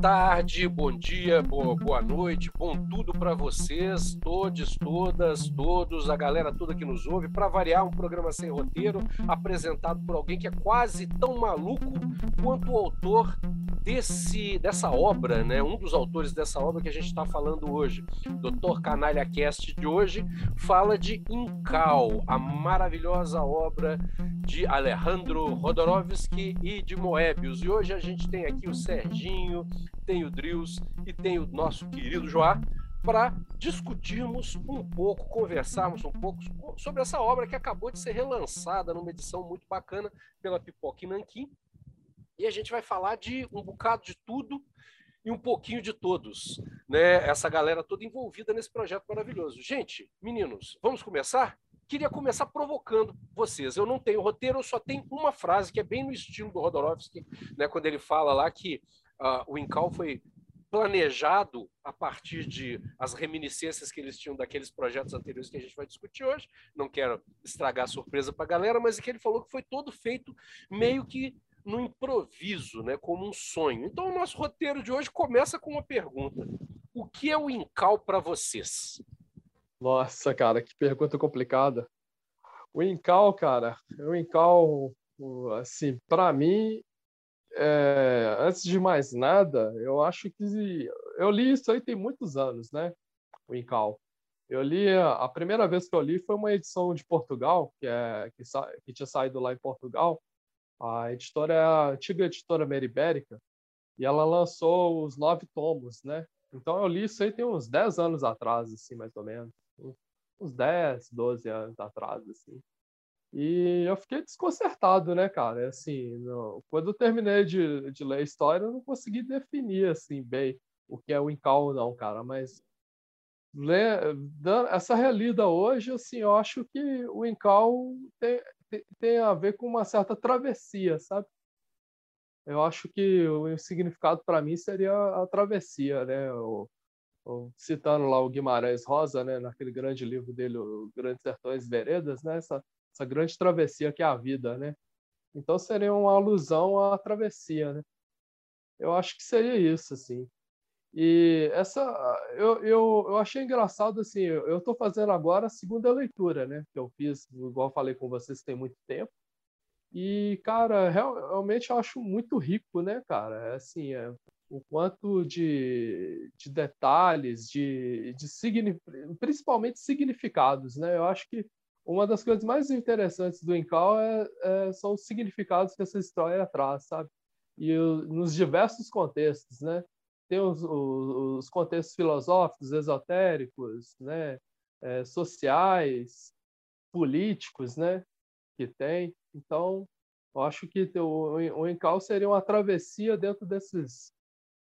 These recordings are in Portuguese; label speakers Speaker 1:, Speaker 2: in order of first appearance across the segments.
Speaker 1: Tarde, bom dia, boa, boa noite, bom tudo para vocês, todos, todas, todos, a galera toda que nos ouve. Para variar, um programa sem roteiro, apresentado por alguém que é quase tão maluco quanto o autor desse, dessa obra, né? Um dos autores dessa obra que a gente está falando hoje, Dr. Canalha Cast de hoje, fala de Incal, a maravilhosa obra de Alejandro Rodorovsky e de Moebius. E hoje a gente tem aqui o Serginho, tem o Drills e tem o nosso querido Joá para discutirmos um pouco, conversarmos um pouco sobre essa obra que acabou de ser relançada numa edição muito bacana pela Pipoca Nanquim e a gente vai falar de um bocado de tudo e um pouquinho de todos, né? Essa galera toda envolvida nesse projeto maravilhoso. Gente, meninos, vamos começar? Queria começar provocando vocês. Eu não tenho roteiro, eu só tenho uma frase que é bem no estilo do Rodorovsky, né? Quando ele fala lá que uh, o Incal foi planejado a partir de as reminiscências que eles tinham daqueles projetos anteriores que a gente vai discutir hoje. Não quero estragar a surpresa para a galera, mas é que ele falou que foi todo feito meio que no improviso, né, como um sonho. Então, o nosso roteiro de hoje começa com uma pergunta: O que é o Incal para vocês?
Speaker 2: Nossa, cara, que pergunta complicada. O Incal, cara, o Incal, assim, para mim, é, antes de mais nada, eu acho que eu li isso aí tem muitos anos, né? O Incal. Eu li a primeira vez que eu li foi uma edição de Portugal, que é que, que tinha saído lá em Portugal, a editora é a antiga editora Meribérica e ela lançou os nove tomos, né? Então eu li isso aí tem uns 10 anos atrás, assim, mais ou menos. Uns 10, 12 anos atrás, assim. E eu fiquei desconcertado, né, cara? Assim, no... quando eu terminei de, de ler a história, eu não consegui definir, assim, bem o que é o Incal, não, cara. Mas essa relida hoje, assim, eu acho que o Incal tem a ver com uma certa travessia, sabe? Eu acho que o significado para mim seria a travessia, né? O, o, citando lá o Guimarães Rosa, né? Naquele grande livro dele, o Grandes Sertões Veredas, né? Essa, essa grande travessia que é a vida, né? Então seria uma alusão à travessia, né? Eu acho que seria isso, assim. E essa eu, eu, eu achei engraçado assim, eu estou fazendo agora a segunda leitura, né? Que eu fiz, igual falei com vocês, tem muito tempo. E, cara, realmente eu acho muito rico, né, cara? É assim, é, o quanto de, de detalhes, de, de signi, principalmente significados, né? Eu acho que uma das coisas mais interessantes do Incal é, é, são os significados que essa história traz, sabe? E nos diversos contextos, né? Tem os, os, os contextos filosóficos, esotéricos, né, é, sociais, políticos, né, que tem. Então, eu acho que o, o Encal seria uma travessia dentro desses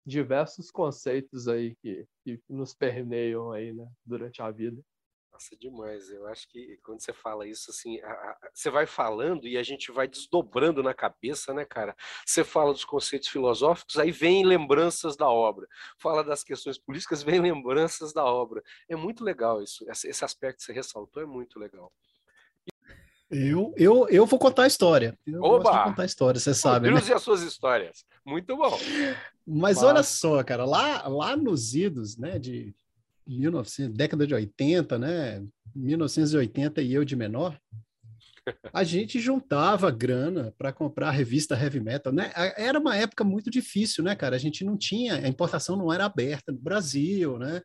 Speaker 2: diversos conceitos aí que, que nos permeiam aí, né, durante a vida.
Speaker 1: Nossa, demais. Eu acho que quando você fala isso, assim, a, a, você vai falando e a gente vai desdobrando na cabeça, né, cara? Você fala dos conceitos filosóficos, aí vem lembranças da obra. Fala das questões políticas, vem lembranças da obra. É muito legal isso. Esse, esse aspecto que você ressaltou é muito legal.
Speaker 3: Eu, eu, eu vou contar a história. Eu Oba! gosto de contar a história, você sabe.
Speaker 1: Né? e as suas histórias. Muito bom.
Speaker 3: Mas, Mas olha só, cara, lá, lá nos idos, né, de 1900, década de 80, né? 1980 e eu de menor, a gente juntava grana para comprar a revista Heavy Metal, né? Era uma época muito difícil, né, cara? A gente não tinha, a importação não era aberta no Brasil, né?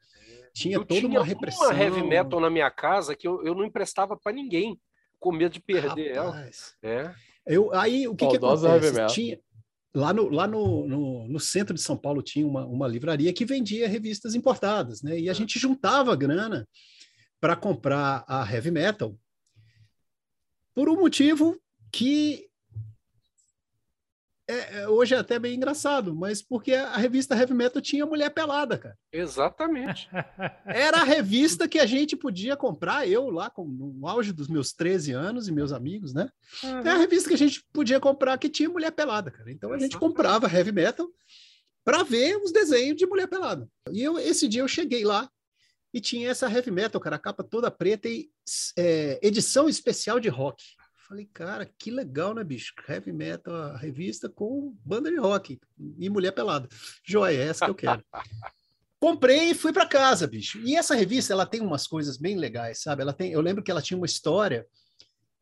Speaker 3: Tinha eu toda tinha uma repressão.
Speaker 1: uma Heavy Metal na minha casa que eu, eu não emprestava para ninguém, com medo de perder Rapaz.
Speaker 3: ela. É. Eu, aí o que, que acontece? Tinha, Lá, no, lá no, no, no, centro de São Paulo tinha uma, uma livraria que vendia revistas importadas, né? E a é. gente juntava grana para comprar a heavy metal por um motivo que é, é, hoje é até bem engraçado, mas porque a revista Heavy Metal tinha mulher pelada, cara.
Speaker 1: Exatamente.
Speaker 3: Era a revista que a gente podia comprar, eu lá com, no auge dos meus 13 anos e meus amigos, né? Uhum. É a revista que a gente podia comprar que tinha mulher pelada, cara. Então a gente comprava Heavy Metal para ver os desenhos de mulher pelada. E eu, esse dia eu cheguei lá e tinha essa Heavy Metal, cara, a capa toda preta e é, edição especial de rock Falei, cara, que legal, né, bicho? Heavy Metal, a revista com banda de rock e mulher pelada. Joia, é essa que eu quero. Comprei e fui para casa, bicho. E essa revista, ela tem umas coisas bem legais, sabe? Ela tem, eu lembro que ela tinha uma história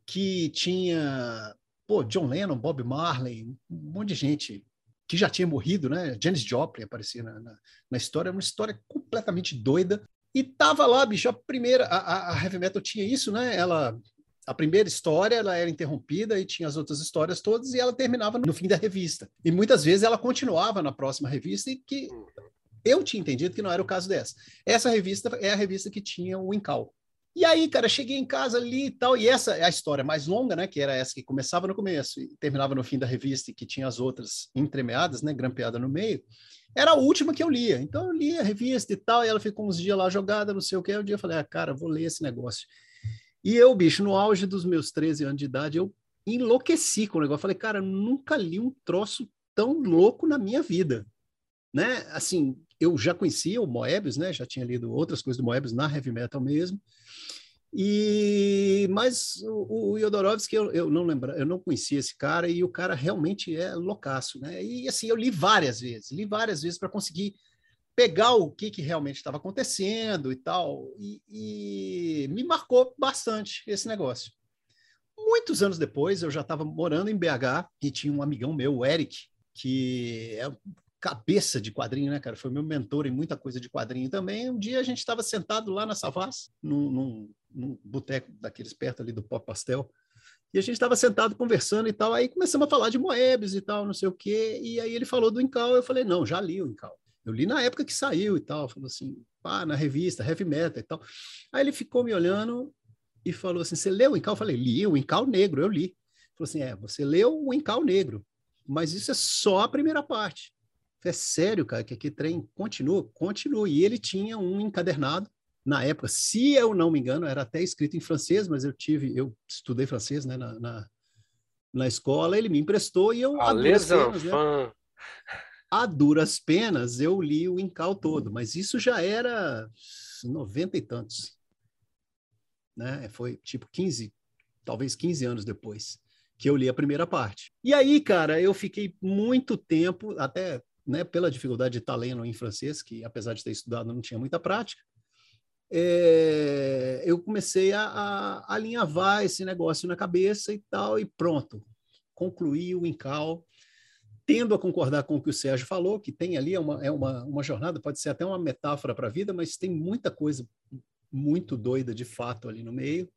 Speaker 3: que tinha, pô, John Lennon, Bob Marley, um monte de gente que já tinha morrido, né? Janis Joplin aparecia na, na, na história, uma história completamente doida. E tava lá, bicho, a primeira, a, a Heavy Metal tinha isso, né? Ela a primeira história ela era interrompida e tinha as outras histórias todas e ela terminava no fim da revista. E muitas vezes ela continuava na próxima revista e que eu tinha entendido que não era o caso dessa. Essa revista é a revista que tinha o Incal. E aí, cara, cheguei em casa ali e tal, e essa é a história mais longa, né, que era essa que começava no começo e terminava no fim da revista e que tinha as outras entremeadas, né, grampeada no meio. Era a última que eu lia. Então eu lia a revista e tal, e ela ficou uns dias lá jogada, não sei o que. Um dia eu falei: "Ah, cara, vou ler esse negócio". E eu, bicho, no auge dos meus 13 anos de idade, eu enlouqueci com o negócio. Falei: "Cara, nunca li um troço tão louco na minha vida". Né? Assim, eu já conhecia o Moebius, né? Já tinha lido outras coisas do Moebius na heavy metal mesmo. E mas o, o Yodorovsky eu, eu não lembro, eu não conhecia esse cara e o cara realmente é loucaço, né? E assim eu li várias vezes, li várias vezes para conseguir pegar o que, que realmente estava acontecendo e tal, e, e, me marcou bastante esse negócio. Muitos anos depois, eu já estava morando em BH e tinha um amigão meu, o Eric, que é cabeça de quadrinho, né, cara? Foi meu mentor em muita coisa de quadrinho também. Um dia a gente estava sentado lá na Savas, num, num, num boteco daqueles perto ali do Pop Pastel, e a gente estava sentado conversando e tal. Aí começamos a falar de Moebius e tal, não sei o quê. E aí ele falou do Incal. Eu falei, não, já li o Incal. Eu li na época que saiu e tal. Falou assim, pá, na revista, Heavy Metal e tal. Aí ele ficou me olhando e falou assim: Você leu o Incal? Eu falei: Li, o Incal Negro, eu li. Ele falou assim: É, você leu o Incal Negro, mas isso é só a primeira parte. É sério, cara, que aqui trem continua? Continua. E ele tinha um encadernado na época, se eu não me engano, era até escrito em francês, mas eu tive, eu estudei francês, né, na, na, na escola, ele me emprestou e eu...
Speaker 1: A, né,
Speaker 3: a duras penas, eu li o Incal todo, mas isso já era noventa e tantos, né, foi tipo 15, talvez 15 anos depois que eu li a primeira parte. E aí, cara, eu fiquei muito tempo, até né, pela dificuldade de estar lendo em francês, que apesar de ter estudado não tinha muita prática, é, eu comecei a, a, alinhavar esse negócio na cabeça e tal, e pronto, concluí o Incal, tendo a concordar com o que o Sérgio falou, que tem ali é uma, é uma, uma jornada, pode ser até uma metáfora para a vida, mas tem muita coisa muito doida de fato ali no meio.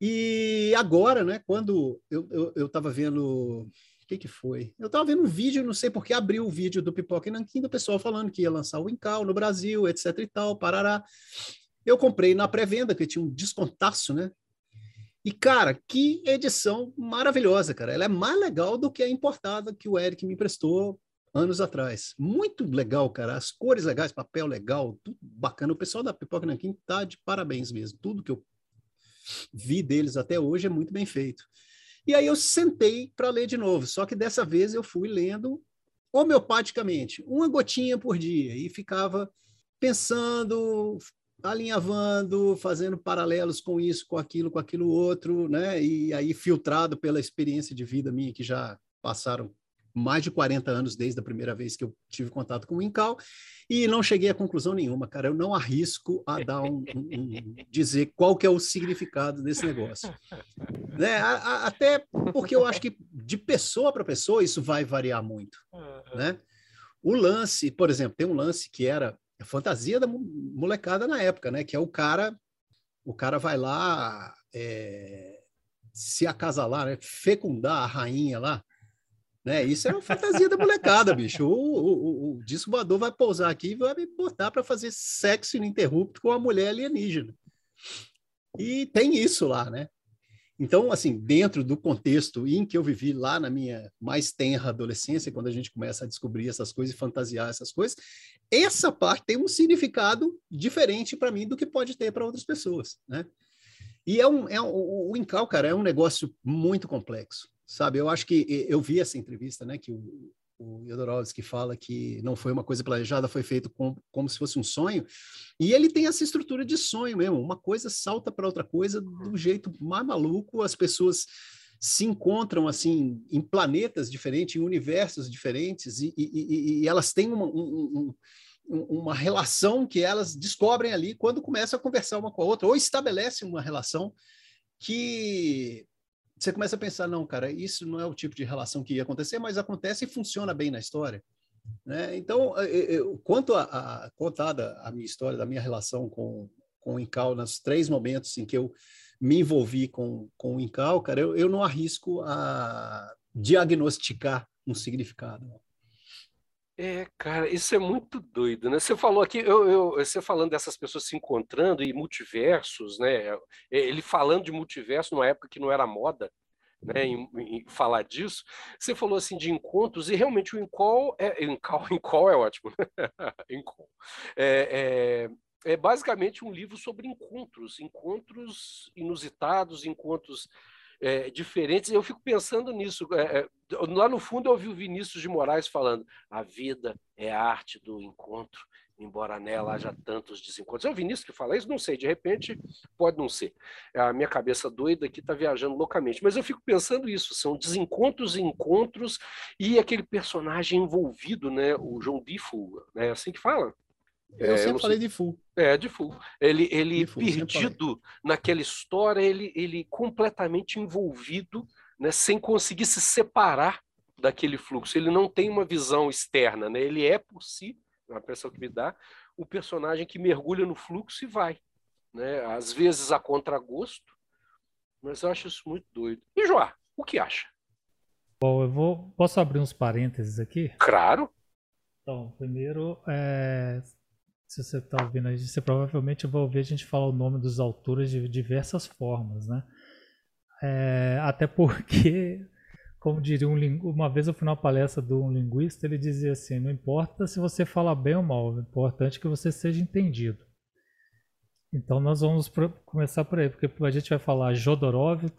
Speaker 3: E agora, né, quando eu estava eu, eu vendo que que foi? Eu estava vendo um vídeo, não sei porque abriu o vídeo do Pipoca e Nanquim, do pessoal falando que ia lançar o Incal no Brasil, etc e tal, parará. Eu comprei na pré-venda, que tinha um descontaço, né? E, cara, que edição maravilhosa, cara. Ela é mais legal do que a importada que o Eric me emprestou anos atrás. Muito legal, cara. As cores legais, papel legal, tudo bacana. O pessoal da Pipoca Nanquim tá de parabéns mesmo. Tudo que eu vi deles até hoje é muito bem feito. E aí eu sentei para ler de novo, só que dessa vez eu fui lendo homeopaticamente, uma gotinha por dia, e ficava pensando, alinhavando, fazendo paralelos com isso, com aquilo, com aquilo outro, né? E aí filtrado pela experiência de vida minha que já passaram mais de 40 anos desde a primeira vez que eu tive contato com o Incal e não cheguei a conclusão nenhuma, cara. Eu não arrisco a dar um, um, um dizer qual que é o significado desse negócio, né? A, a, até porque eu acho que de pessoa para pessoa isso vai variar muito, né? O lance, por exemplo, tem um lance que era a fantasia da molecada na época, né? Que é o cara, o cara vai lá é, se acasalar, né? fecundar a rainha lá né? Isso é uma fantasia da molecada, bicho. O, o, o, disco voador vai pousar aqui e vai me botar para fazer sexo ininterrupto com a mulher alienígena. E tem isso lá, né? Então, assim, dentro do contexto em que eu vivi lá na minha mais tenra adolescência, quando a gente começa a descobrir essas coisas e fantasiar essas coisas, essa parte tem um significado diferente para mim do que pode ter para outras pessoas, né? E é um, é um, o Incal, cara, é um negócio muito complexo sabe? Eu acho que eu vi essa entrevista, né, que o, o Jodorowsky fala que não foi uma coisa planejada, foi feito com, como se fosse um sonho. E ele tem essa estrutura de sonho mesmo. Uma coisa salta para outra coisa do jeito mais maluco. As pessoas se encontram assim em planetas diferentes, em universos diferentes, e, e, e elas têm uma, um, um, uma relação que elas descobrem ali quando começam a conversar uma com a outra, ou estabelecem uma relação que você começa a pensar, não, cara, isso não é o tipo de relação que ia acontecer, mas acontece e funciona bem na história. Né? Então, eu, quanto a, a, contada a minha história, da minha relação com, com o Incal, nos três momentos em que eu me envolvi com, com o Incal, cara, eu, eu não arrisco a diagnosticar um significado.
Speaker 1: É, cara, isso é muito doido, né? Você falou aqui, eu, eu, você falando dessas pessoas se encontrando e multiversos, né? É, ele falando de multiverso numa época que não era moda, né? Em, em falar disso, você falou assim de encontros e realmente o Incol é Incol é ótimo, Incol. É, é, é basicamente um livro sobre encontros, encontros inusitados, encontros é, diferentes. Eu fico pensando nisso. É, é, lá no fundo, eu ouvi o Vinícius de Moraes falando: a vida é a arte do encontro, embora nela haja tantos desencontros. É o Vinícius que fala isso? Não sei, de repente pode não ser. A minha cabeça doida aqui está viajando loucamente. Mas eu fico pensando isso: são desencontros e encontros, e aquele personagem envolvido, né? o João Difo, é né? assim que fala?
Speaker 3: Eu é, sempre eu falei de full.
Speaker 1: É, de full. Ele, ele full, perdido naquela história, ele, ele completamente envolvido, né, sem conseguir se separar daquele fluxo. Ele não tem uma visão externa, né? Ele é por si, é a impressão que me dá, o personagem que mergulha no fluxo e vai, né? Às vezes a contragosto, mas eu acho isso muito doido. E Joá, o que acha?
Speaker 4: Bom, eu vou posso abrir uns parênteses aqui?
Speaker 1: Claro.
Speaker 4: Então, primeiro, é, se você está ouvindo aí, você provavelmente vai ouvir a gente falar o nome dos autores de diversas formas, né? É, até porque, como diria um uma vez eu fui numa palestra de um linguista, ele dizia assim: não importa se você fala bem ou mal, o importante é que você seja entendido. Então nós vamos começar por aí, porque a gente vai falar Jodorowsky,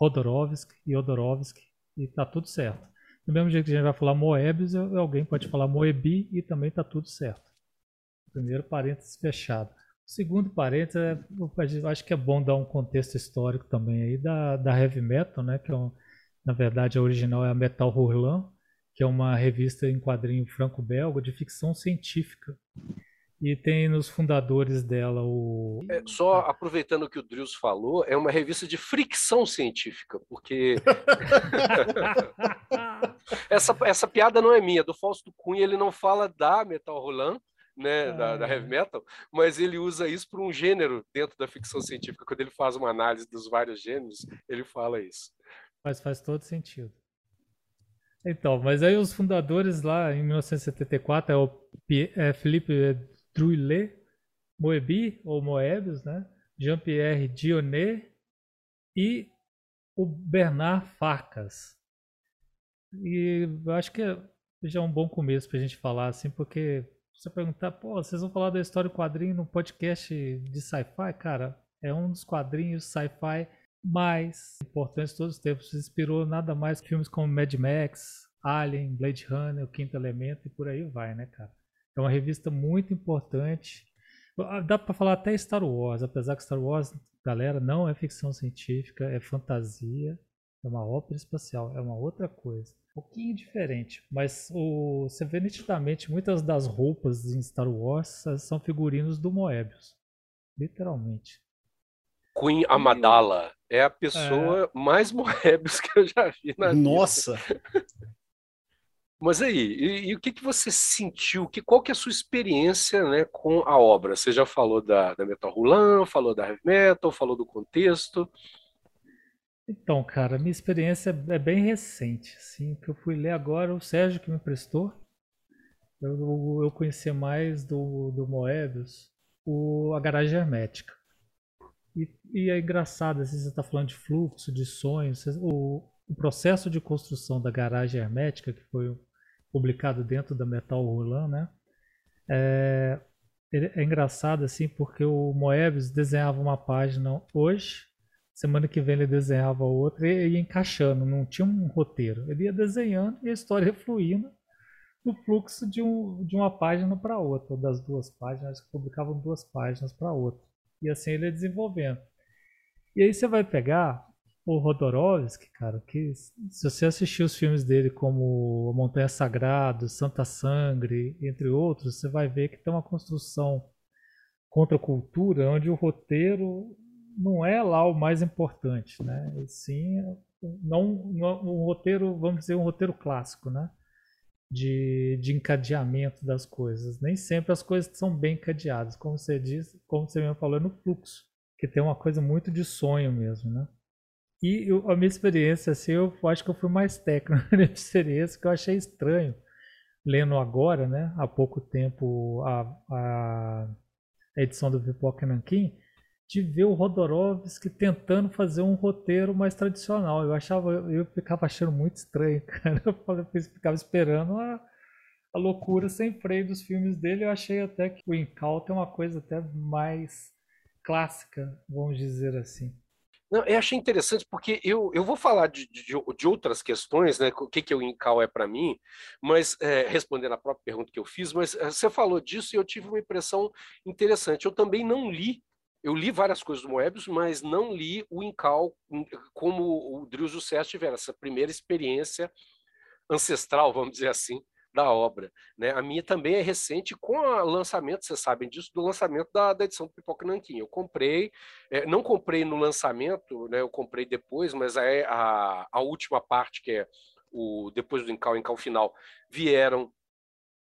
Speaker 4: Rodorovsky e Odorovsky e tá tudo certo. Do mesmo jeito que a gente vai falar Moebius, alguém pode falar Moebi e também tá tudo certo. Primeiro parênteses fechado. O segundo parênteses, é, acho que é bom dar um contexto histórico também aí da, da Heavy Metal, né? Que é um, na verdade a original é a Metal Hurlan, que é uma revista em quadrinho franco-belga de ficção científica. E tem nos fundadores dela o.
Speaker 1: É, só aproveitando o que o Drius falou, é uma revista de fricção científica, porque. essa, essa piada não é minha, do Fausto Cunha, ele não fala da Metal Roland, né, da, da, heavy metal, mas ele usa isso para um gênero dentro da ficção científica. Quando ele faz uma análise dos vários gêneros, ele fala isso.
Speaker 4: Mas faz todo sentido. Então, mas aí os fundadores lá em 1974 é o é Philippe Druillet, Moebi, ou Moebius, né? Jean-Pierre Dionnet e o Bernard Farcas. E eu acho que já é um bom começo para a gente falar assim, porque você perguntar, pô, vocês vão falar da história do quadrinho no podcast de sci-fi? Cara, é um dos quadrinhos sci-fi mais importantes de todos os tempos. Inspirou nada mais que filmes como Mad Max, Alien, Blade Runner, O Quinto Elemento e por aí vai, né, cara? É uma revista muito importante. Ah, dá para falar até Star Wars, apesar que Star Wars, galera, não é ficção científica, é fantasia, é uma ópera espacial, é uma outra coisa pouquinho diferente, mas o, você vê nitidamente muitas das roupas em Star Wars são figurinos do Moebius, literalmente.
Speaker 1: Queen Amadala é a pessoa é... mais Moebius que eu já vi na
Speaker 3: Nossa!
Speaker 1: Vida. Mas aí, e, e, o que, que você sentiu? Que, qual que é a sua experiência né, com a obra? Você já falou da, da Metal Rulan, falou da Heavy Metal, falou do contexto.
Speaker 4: Então, cara, minha experiência é bem recente, assim, que eu fui ler agora, o Sérgio que me emprestou. Eu, eu conheci mais do, do Moebius, o, a garagem hermética. E, e é engraçado, assim, você está falando de fluxo, de sonhos, o, o processo de construção da garagem hermética, que foi publicado dentro da Metal Roland, né? É, é engraçado assim porque o Moebius desenhava uma página hoje Semana que vem ele desenhava outra e ia encaixando, não tinha um roteiro. Ele ia desenhando e a história ia fluindo no fluxo de, um, de uma página para outra, ou das duas páginas, que publicavam duas páginas para outra. E assim ele ia desenvolvendo. E aí você vai pegar o Rodorovsky, cara, que se você assistir os filmes dele como A Montanha Sagrada, Santa Sangre, entre outros, você vai ver que tem uma construção contra a cultura onde o roteiro não é lá o mais importante, né? Sim, não, não um roteiro, vamos dizer, um roteiro clássico, né? De, de encadeamento das coisas. Nem sempre as coisas são bem encadeadas, como você disse, como você mesmo falou, é no fluxo, que tem uma coisa muito de sonho mesmo, né? E eu, a minha experiência, assim, eu acho que eu fui mais técnico na minha experiência, que eu achei estranho, lendo agora, né, há pouco tempo, a, a edição do Pipoca Nankin, de ver o Rodorovsky tentando fazer um roteiro mais tradicional. Eu achava, eu ficava achando muito estranho, cara. Eu ficava esperando a, a loucura sem freio dos filmes dele. Eu achei até que o Incal tem uma coisa até mais clássica, vamos dizer assim.
Speaker 1: Não, eu achei interessante porque eu, eu vou falar de, de, de outras questões, né? O que, que o Incal é para mim, mas é, respondendo a própria pergunta que eu fiz, mas é, você falou disso e eu tive uma impressão interessante. Eu também não li, eu li várias coisas do Moebius, mas não li o Incal hum, como o Drills Sucesso tiver essa primeira experiência ancestral, vamos dizer assim, da obra. Né? A minha também é recente com o lançamento, vocês sabem disso, do lançamento da, da edição do Pipoca Nanquim. Eu comprei, é, não comprei no lançamento, né? eu comprei depois, mas a, a, a última parte, que é o depois do Encal, Encal final, vieram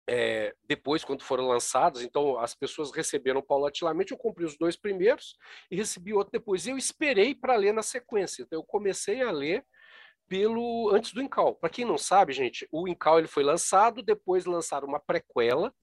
Speaker 1: é, depois, quando foram lançados, então as pessoas receberam paulatinamente. Eu comprei os dois primeiros e recebi outro depois. Eu esperei para ler na sequência. Então, eu comecei a ler pelo antes do Incal. Para quem não sabe, gente, o Incal ele foi lançado, depois lançaram uma prequela,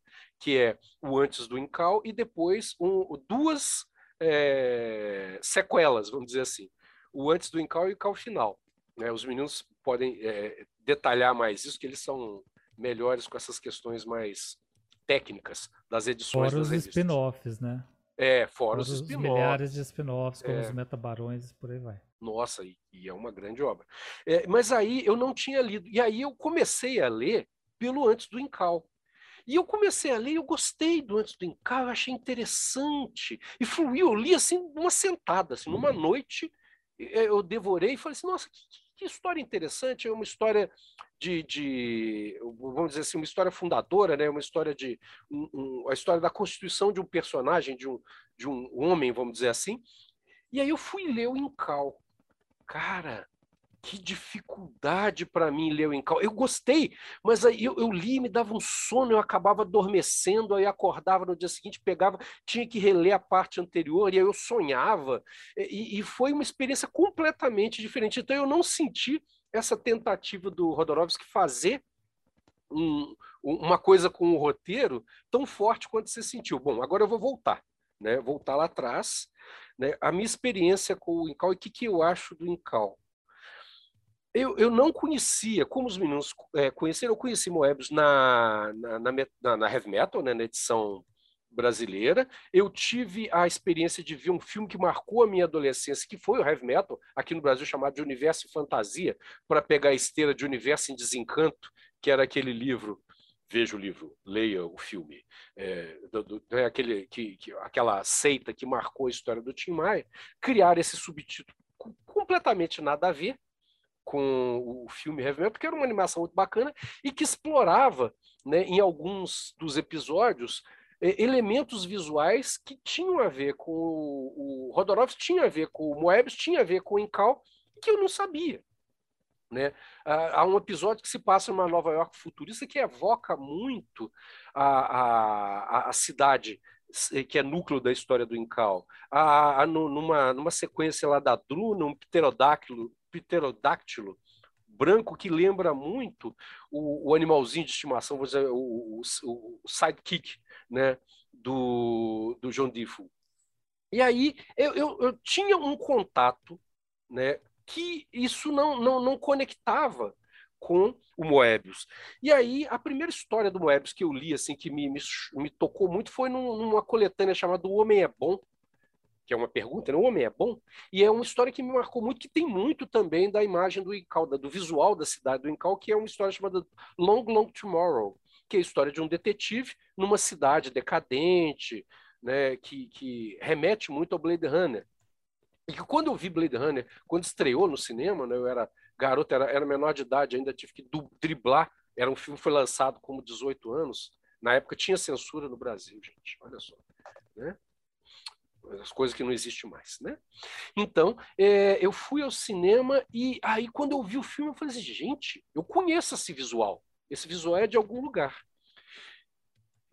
Speaker 1: que é o antes do Incal, e depois um, duas é, sequelas, vamos dizer assim, o antes do Incal e o Incal final. Né? Os meninos podem é, detalhar mais isso, que eles são melhores com essas questões mais técnicas das edições
Speaker 4: Fora
Speaker 1: das
Speaker 4: os spin-offs, né?
Speaker 1: É, fora, fora os, spin-offs.
Speaker 4: milhares de spin-offs, como é. os metabarões e por aí vai.
Speaker 1: Nossa, e, e é uma grande obra. É, mas aí eu não tinha lido. E aí eu comecei a ler pelo Antes do Incal. E eu comecei a ler, eu gostei do Antes do Incal, eu achei interessante. E fluiu, eu li assim, numa sentada, assim, numa noite, eu devorei e falei assim, nossa, que, que história interessante, é uma história de, de, vamos dizer assim, uma história fundadora, né? uma história de, um, um, a história da constituição de um personagem, de um, de um homem, vamos dizer assim. E aí eu fui ler o Incal cara, que dificuldade para mim ler o Incal. Eu gostei, mas aí eu, eu, li, me dava um sono, eu acabava adormecendo, aí acordava no dia seguinte, pegava, tinha que reler a parte anterior, e aí eu sonhava, e, e foi uma experiência completamente diferente. Então eu não senti essa tentativa do Rodorovsky fazer um, uma coisa com o roteiro tão forte quanto você sentiu. Bom, agora eu vou voltar, né? Voltar lá atrás né? A minha experiência com o Incal e o que, que eu acho do Incal. Eu, eu não conhecia, como os meninos é, conheceram, eu conheci Moebius na, na, na, na Heavy Metal, né, na edição brasileira. Eu tive a experiência de ver um filme que marcou a minha adolescência, que foi o Heavy Metal, aqui no Brasil chamado de Universo e Fantasia, para pegar a esteira de Universo em Desencanto, que era aquele livro veja o livro, leia o filme. É, do, do, é aquele, que, que, aquela seita que marcou a história do Tim Maia, criar esse subtítulo completamente nada a ver com o filme Heavy Metal, porque era uma animação muito bacana e que explorava, né, em alguns dos episódios, elementos visuais que tinham a ver com o, o tinha a ver com o Moebius, tinha a ver com o Incal, que eu não sabia. Né? Há um episódio que se passa numa Nova York futurista que evoca muito a, a, a cidade que é núcleo da história do Incal. A, a, numa, numa sequência lá da Druna, um pterodáctilo, pterodáctilo branco que lembra muito o, o animalzinho de estimação, vou dizer, o, o, o sidekick né, do, do John. E aí eu, eu, eu tinha um contato né, que isso não, não, não conectava com o Moebius. E aí, a primeira história do Moebius que eu li, assim, que me, me, me tocou muito, foi num, numa coletânea chamada O Homem é Bom, que é uma pergunta, né? O Homem é Bom? E é uma história que me marcou muito, que tem muito também da imagem do Incal, do visual da cidade do Incal, que é uma história chamada Long, Long Tomorrow, que é a história de um detetive numa cidade decadente, né, que, que remete muito ao Blade Runner. E que quando eu vi Blade Runner, quando estreou no cinema, né, eu era garoto, era, era menor de idade, ainda tive que driblar. Era um filme que foi lançado como 18 anos. Na época tinha censura no Brasil, gente. Olha só. Né? as coisas que não existem mais, né? Então, é, eu fui ao cinema e aí quando eu vi o filme eu falei assim, gente, eu conheço esse visual. Esse visual é de algum lugar.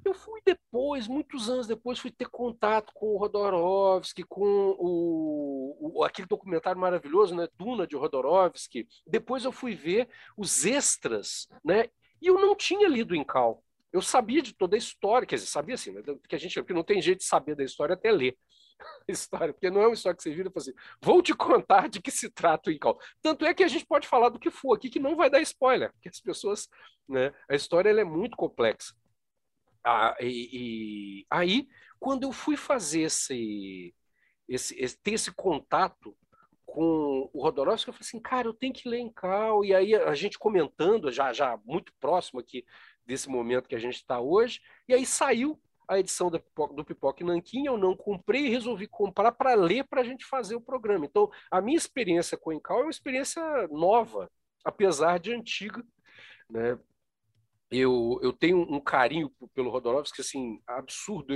Speaker 1: Eu fui depois, muitos anos depois, fui ter contato com o Rodorovsky, com o, o, aquele documentário maravilhoso, né, Duna de Rodorovsky. Depois eu fui ver os extras, né, e eu não tinha lido em Cal. Eu sabia de toda a história, quer dizer, sabia assim, né, que a gente, porque não tem jeito de saber da história até ler a história, porque não é uma história que você vira e fala assim, vou te contar de que se trata o Incal. Tanto é que a gente pode falar do que for aqui, que não vai dar spoiler, porque as pessoas, né, a história é muito complexa. Ah, e, e, aí, quando eu fui fazer esse, esse, esse, ter esse contato com o Rodorovsky, eu falei assim, cara, eu tenho que ler em Cal. E aí a gente comentando, já, já muito próximo aqui desse momento que a gente está hoje, e aí saiu a edição do Pipoca, do Nanquim, eu não comprei e resolvi comprar para ler para a gente fazer o programa. Então, a minha experiência com o Encal é uma experiência nova, apesar de antiga. Né? eu, eu tenho um carinho pelo Rodorovsky assim absurdo.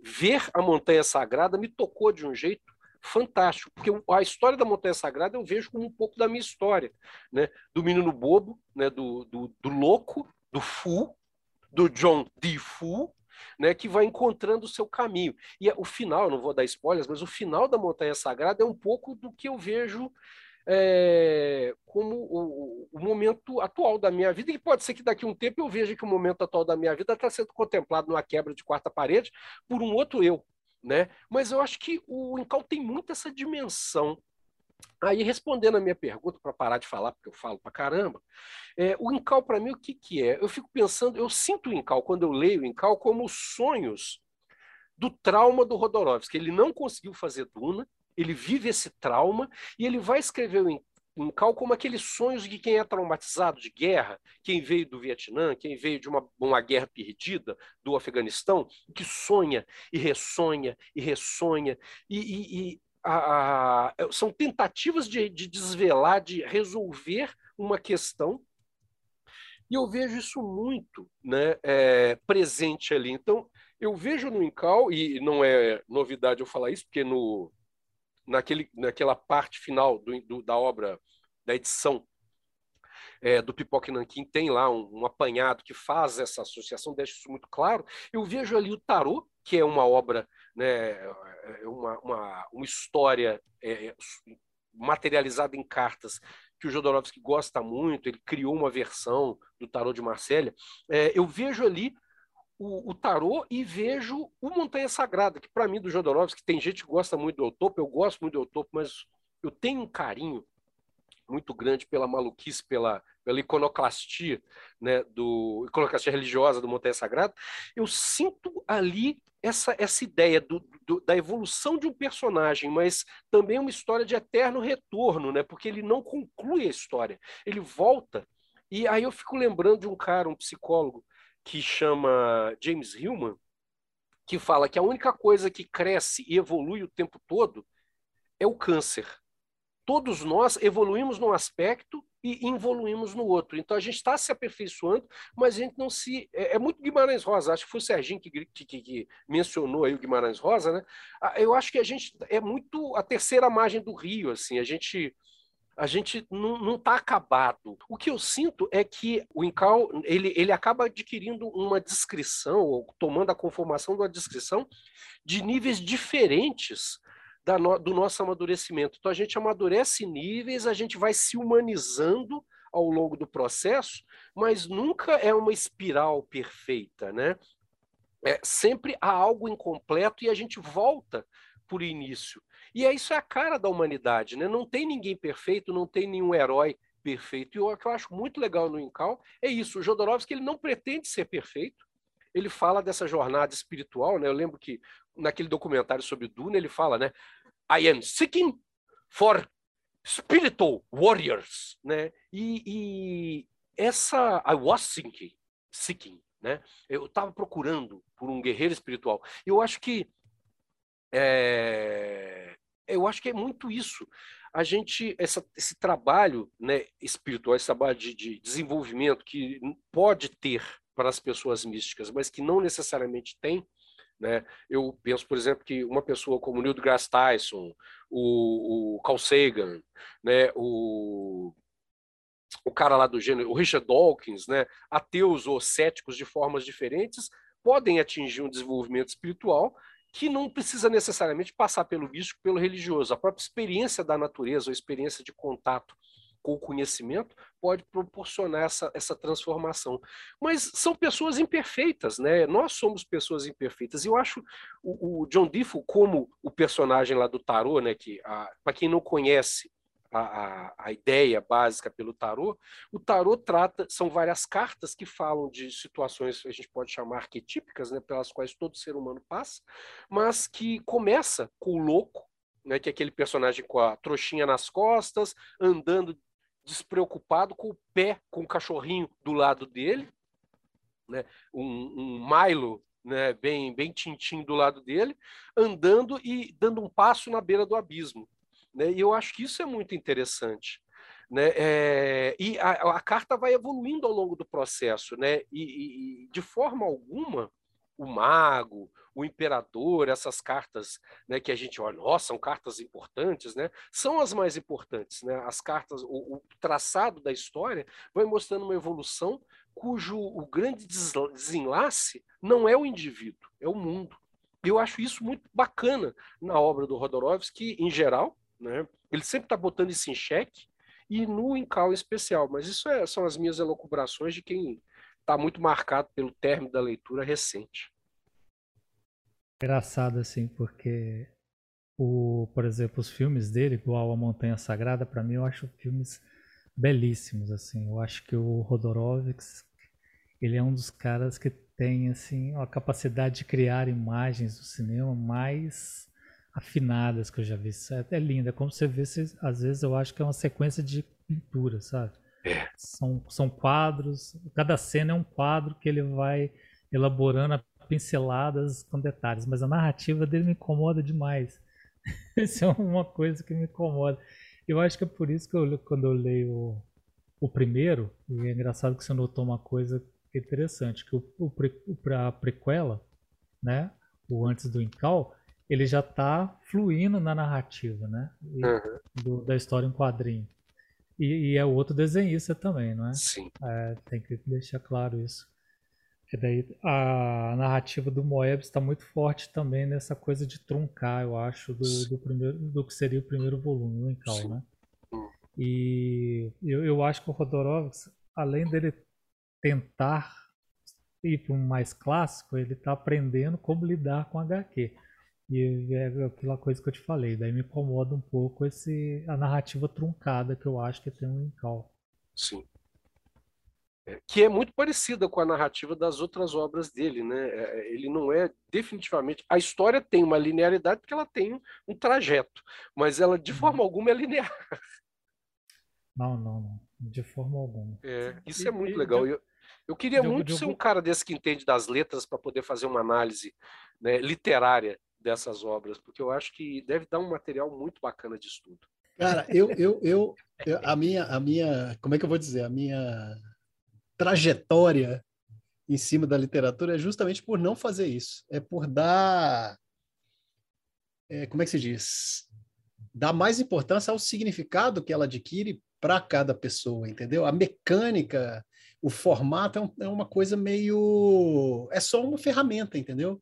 Speaker 1: Ver a Montanha Sagrada me tocou de um jeito fantástico, porque a história da Montanha Sagrada eu vejo como um pouco da minha história, né? Do menino bobo, né? Do, do, do louco, do Fu, do John D. Fu, né? Que vai encontrando o seu caminho. E o final, não vou dar spoilers, mas o final da Montanha Sagrada é um pouco do que eu vejo é, como o, o, momento atual da minha vida, e pode ser que daqui a um tempo eu veja que o momento atual da minha vida está sendo contemplado numa quebra de quarta parede por um outro eu. Né? Mas eu acho que o Incal tem muito essa dimensão. Aí, respondendo a minha pergunta, para parar de falar, porque eu falo para caramba, é, o Incal, para mim, o que, que é? Eu fico pensando, eu sinto o Incal, quando eu leio o Incal, como sonhos do trauma do Rodorovsky. Ele não conseguiu fazer Duna, ele vive esse trauma e ele vai escrever em, em Cal como aqueles sonhos de quem é traumatizado de guerra, quem veio do Vietnã, quem veio de uma, uma guerra perdida do Afeganistão, que sonha e ressonha e ressonha e, e, e a, a, são tentativas de, de desvelar, de resolver uma questão e eu vejo isso muito né, é, presente ali. Então, eu vejo no Incal, e não é novidade eu falar isso, porque no, naquele, naquela parte final do, do, da obra, da edição é, do Pipoque Nanquim, tem lá um, um, apanhado que faz essa associação, deixa isso muito claro. Eu vejo ali o Tarô, que é uma obra, né, é uma, uma, uma história é, materializada em cartas que o Jodorowsky gosta muito, ele criou uma versão do Tarô de Marsella. É, eu vejo ali o, o tarô e vejo o Montanha Sagrada, que para mim do Jodorowsky, tem gente que gosta muito do Eutopo, eu gosto muito do Eutopo, mas eu tenho um carinho muito grande pela maluquice, pela, pela iconoclastia, né, do iconoclastia religiosa do Montanha Sagrada, eu sinto ali essa, essa ideia do, do, da evolução de um personagem, mas também uma história de eterno retorno, né, porque ele não conclui a história, ele volta. E aí eu fico lembrando de um cara, um psicólogo, que chama James Hillman, que fala que a única coisa que cresce e evolui o tempo todo é o câncer. Todos nós evoluímos num aspecto e evoluímos no outro. Então a gente está se aperfeiçoando, mas a gente não se. É, é, muito Guimarães Rosa, acho que foi o Serginho que, que, que, mencionou aí o Guimarães Rosa, né? Ah, eu acho que a gente é muito a terceira margem do rio, assim, a gente a gente não está acabado. O que eu sinto é que o Incal ele, ele acaba adquirindo uma descrição, ou tomando a conformação de uma descrição de níveis diferentes no, do nosso amadurecimento. Então a gente amadurece níveis, a gente vai se humanizando ao longo do processo, mas nunca é uma espiral perfeita, né? É, sempre há algo incompleto e a gente volta por início. E é isso é a cara da humanidade, né? Não tem ninguém perfeito, não tem nenhum herói perfeito. E o que eu acho muito legal no Incal é isso. O Jodorowsky ele não pretende ser perfeito. Ele fala dessa jornada espiritual, né? Eu lembro que naquele documentário sobre Duna ele fala, né? I am seeking for spiritual warriors, né? E, e essa I was seeking, seeking, né? Eu estava procurando por um guerreiro espiritual. Eu acho que é, eu acho que é muito isso. A gente, essa, esse trabalho né, espiritual, esse trabalho de, de desenvolvimento que pode ter para as pessoas místicas, mas que não necessariamente tem, né? Eu penso, por exemplo, que uma pessoa como Neil deGrasse Tyson, o, o Carl Sagan, né? o, o cara lá do gênero, o Richard Dawkins, né? ateus ou céticos de formas diferentes, podem atingir um desenvolvimento espiritual que não precisa necessariamente passar pelo místico, pelo religioso. A própria experiência da natureza, ou experiência de contato com o conhecimento, pode proporcionar essa, essa transformação. Mas são pessoas imperfeitas, né? Nós somos pessoas imperfeitas. E eu acho o, o John Defoe como o personagem lá do tarô, né? Que para quem não conhece a, a, a, ideia básica pelo tarô, o tarô trata, são várias cartas que falam de situações que a gente pode chamar arquetípicas, né, pelas quais todo ser humano passa, mas que começa com o louco, né, que é aquele personagem com a trouxinha nas costas, andando despreocupado, com o pé, com o cachorrinho do lado dele, né, um, um Milo né, bem, bem tintim do lado dele, andando e dando um passo na beira do abismo. Né? E eu acho que isso é muito interessante. Né? É, e a, a, carta vai evoluindo ao longo do processo, né? E, e, de forma alguma o mago, o imperador, essas cartas, né, que a gente olha, nossa, são cartas importantes, né? São as mais importantes, né? As cartas, o, o traçado da história vai mostrando uma evolução cujo o grande desenlace não é o indivíduo, é o mundo. Eu acho isso muito bacana na obra do Rodorovsky, em geral, né? Ele sempre está botando isso em xeque e no Incal em especial, mas isso é, são as minhas elucubrações de quem está muito marcado pelo término da leitura recente.
Speaker 4: Engraçado assim, porque o, por exemplo, os filmes dele, igual A Montanha Sagrada, para mim eu acho filmes belíssimos assim. Eu acho que o Rodorovsky, ele é um dos caras que tem assim a capacidade de criar imagens do cinema mais afinadas que eu já vi. Isso é, é lindo. É como você vê, às vezes eu acho que é uma sequência de pintura, sabe? É. São, são quadros, cada cena é um quadro que ele vai elaborando pinceladas com detalhes, mas a narrativa dele me incomoda demais. Isso é uma coisa que me incomoda. Eu acho que é por isso que eu, quando eu leio o, o primeiro, e é engraçado que você notou uma coisa interessante, que o, o, a prequela, né, o antes do Incal, ele já está fluindo na narrativa, né? E, uhum. do, da história em quadrinho. E, e, é outro desenhista também, não é?
Speaker 1: Sim.
Speaker 4: É, tem que deixar claro isso. E daí a narrativa do Moebius está muito forte também nessa coisa de truncar, eu acho, do, do, primeiro, do que seria o primeiro volume, o Encal, né? Hum. E eu, eu acho que o Rodorovsky, além dele tentar ir para um mais clássico, ele está aprendendo como lidar com HQ. E é aquela coisa que eu te falei, daí me incomoda um pouco esse, a narrativa truncada que eu acho que tem um Incal.
Speaker 1: Sim. É, que é muito parecida com a narrativa das outras obras dele, né? É, é, ele não é definitivamente. A história tem uma linearidade porque ela tem um trajeto, mas ela de forma uhum. alguma é linear.
Speaker 4: Não, não, não. De forma alguma.
Speaker 1: É, isso é muito legal. Eu, eu queria muito ser um cara desse que entende das letras para poder fazer uma análise né, literária dessas obras, porque eu acho que deve dar um material muito bacana de estudo.
Speaker 3: Cara, eu, eu, eu, eu, a minha, a minha, como é que eu vou dizer, a minha trajetória em cima da literatura é justamente por não fazer isso, é por dar, é, como é que se diz, dar mais importância ao significado que ela adquire para cada pessoa, entendeu? A mecânica, o formato é, um, é uma coisa meio, é só uma ferramenta, entendeu?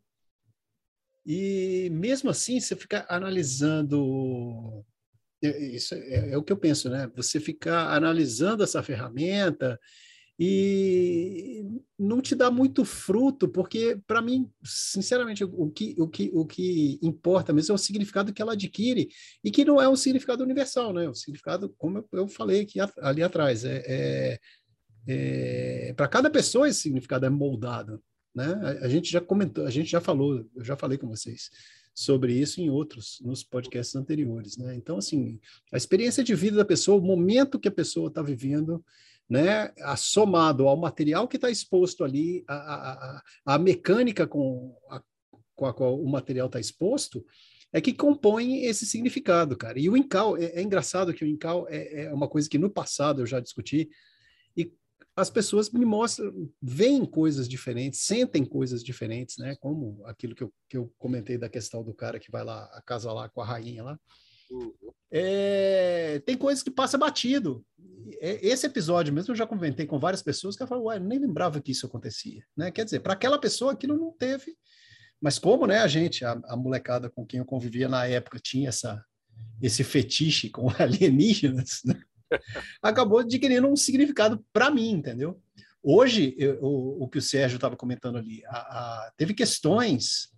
Speaker 3: E mesmo assim, você fica analisando. Isso é, é, o que eu penso, né? Você ficar analisando essa ferramenta e não te dá muito fruto, porque, para mim, sinceramente, o que, o, que, o que importa mesmo é o significado que ela adquire e que não é um significado universal, né? O significado, como eu falei aqui, ali atrás, é, é, é para cada pessoa esse significado é moldado. Né? A, a, gente já comentou, a gente já falou, eu já falei com vocês sobre isso em outros, nos podcasts anteriores. Né? Então, assim, a experiência de vida da pessoa, o momento que a pessoa está vivendo, né, somado ao material que está exposto ali, a, a, a, mecânica com a, com a qual o material está exposto, é que compõe esse significado, cara. E o Incal, é, é engraçado que o Incal é, é, uma coisa que no passado eu já discuti, e as pessoas me mostram, veem coisas diferentes, sentem coisas diferentes, né? Como aquilo que eu, que eu comentei da questão do cara que vai lá, a casa lá com a rainha lá. Uhum. É, tem coisas que passa batido. É, esse episódio mesmo eu já comentei com várias pessoas que falaram, uai, nem lembrava que isso acontecia, né? Quer dizer, para aquela pessoa aquilo não teve mas como, né, a gente, a, a, molecada com quem eu convivia na época tinha essa, esse fetiche com alienígenas, né? acabou adquirindo um significado para mim, entendeu? Hoje, eu, o, o, que o Sérgio estava comentando ali, a, a, teve questões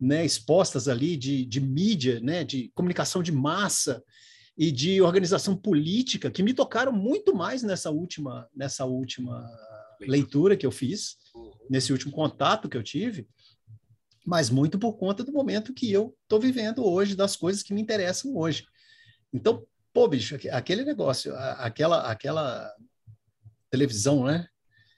Speaker 3: né, expostas ali de, de mídia, né, de comunicação de massa e de organização política que me tocaram muito mais nessa última, nessa última leitura que eu fiz, uhum. nesse último contato que eu tive, mas muito por conta do momento que eu estou vivendo hoje, das coisas que me interessam hoje. Então, pô, bicho, aquele negócio, aquela, aquela televisão, né?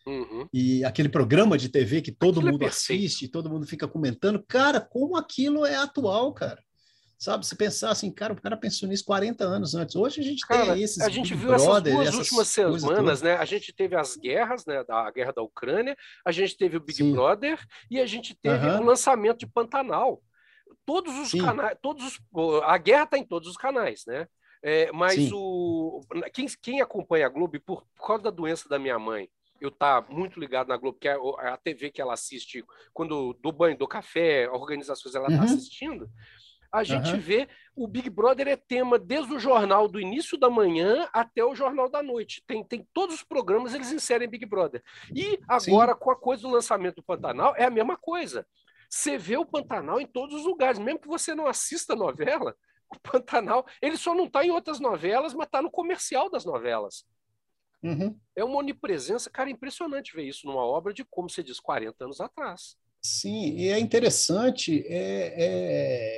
Speaker 3: Uhum. E aquele programa de TV que todo aquilo é mundo é assiste, todo mundo fica comentando, cara, como aquilo é atual, cara. Sabe, se pensar assim, cara, o cara pensou nisso 40 anos antes. Hoje a gente cara, tem esses.
Speaker 1: A gente viu brother, essas duas últimas semanas, né? A gente teve as guerras, né? Da guerra da Ucrânia, a gente teve o Big Sim. Brother e a gente teve uhum. o lançamento de Pantanal. Todos os Sim. canais, todos os, a guerra está em todos os canais, né? É, mas o quem, quem acompanha a Globo, por, por causa da doença da minha mãe, eu tá muito ligado na Globo, que é a TV que ela assiste quando do banho, do café, organizações ela está uhum. assistindo a gente uhum. vê o Big Brother é tema desde o jornal do início da manhã até o jornal da noite. Tem, tem todos os programas, eles inserem Big Brother. E agora, Sim. com a coisa do lançamento do Pantanal, é a mesma coisa. Você vê o Pantanal em todos os lugares, mesmo que você não assista a novela, o Pantanal, ele só não está em outras novelas, mas está no comercial das novelas. Uhum. É uma onipresença, cara, impressionante ver isso numa obra de, como você diz, 40 anos atrás.
Speaker 3: Sim, e é interessante é,